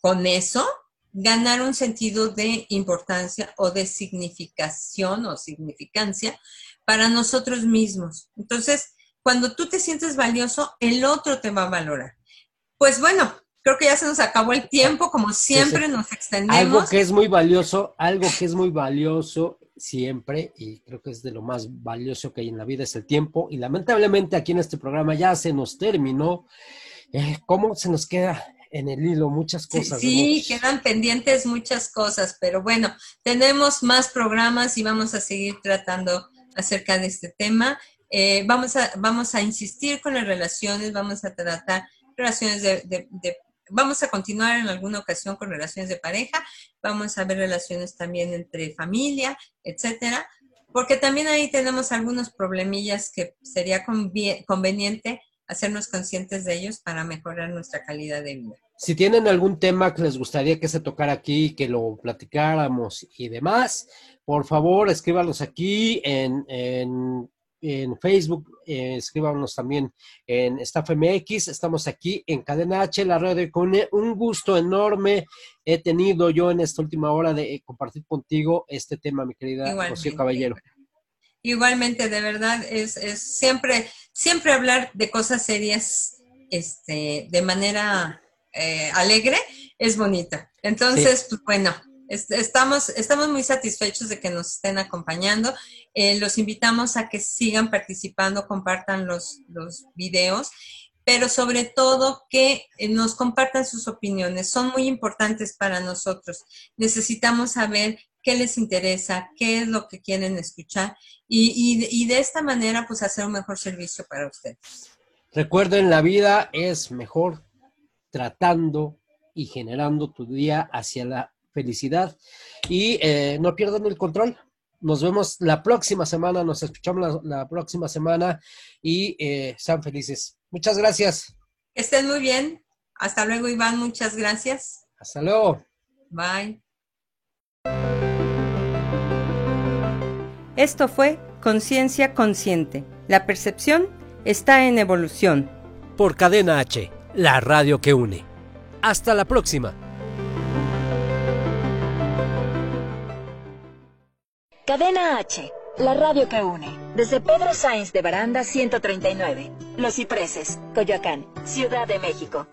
con eso ganar un sentido de importancia o de significación o significancia para nosotros mismos. Entonces, cuando tú te sientes valioso, el otro te va a valorar. Pues bueno, creo que ya se nos acabó el tiempo, como siempre nos extendemos.
Algo que es muy valioso, algo que es muy valioso siempre, y creo que es de lo más valioso que hay en la vida, es el tiempo. Y lamentablemente aquí en este programa ya se nos terminó. Eh, ¿Cómo se nos queda en el hilo muchas cosas.
Sí, quedan pendientes muchas cosas, pero bueno, tenemos más programas y vamos a seguir tratando acerca de este tema. Eh, vamos, a, vamos a insistir con las relaciones, vamos a tratar relaciones de, vamos a continuar en alguna ocasión con relaciones de pareja, vamos a ver relaciones también entre familia, etcétera, porque también ahí tenemos algunos problemillas que sería conveniente hacernos conscientes de ellos para mejorar nuestra calidad de vida.
Si tienen algún tema que les gustaría que se tocara aquí, que lo platicáramos y demás, por favor escríbanos aquí en, en, Facebook, eh, escríbanos también en Staff MX. Estamos aquí en Cadena H, la radio con un gusto enorme he tenido yo en esta última hora de compartir contigo este tema, mi querida Rocío Caballero.
Igualmente, de verdad, es, es siempre, siempre hablar de cosas serias este, de manera eh, alegre, es bonita. Entonces, pues bueno, estamos, estamos muy satisfechos de que nos estén acompañando. Eh, los invitamos a que sigan participando, compartan los, los videos, pero sobre todo que eh, nos compartan sus opiniones. Son muy importantes para nosotros. Necesitamos saber qué les interesa, qué es lo que quieren escuchar y, y de esta manera pues hacer un mejor servicio para ustedes.
Recuerden, la vida es mejor tratando y generando tu día hacia la felicidad. Y eh, no pierdan el control. Nos vemos la próxima semana, nos escuchamos la, próxima semana y eh, sean felices. Muchas gracias.
Estén muy bien. Hasta luego, Iván. Muchas gracias.
Hasta luego.
Bye.
Esto fue Conciencia Consciente. La percepción está en evolución.
Por Cadena H la radio que une. Hasta la próxima.
Cadena H, la radio que une. Desde Pedro Sáenz de Baranda 139, Los Cipreses, Coyoacán, Ciudad de México.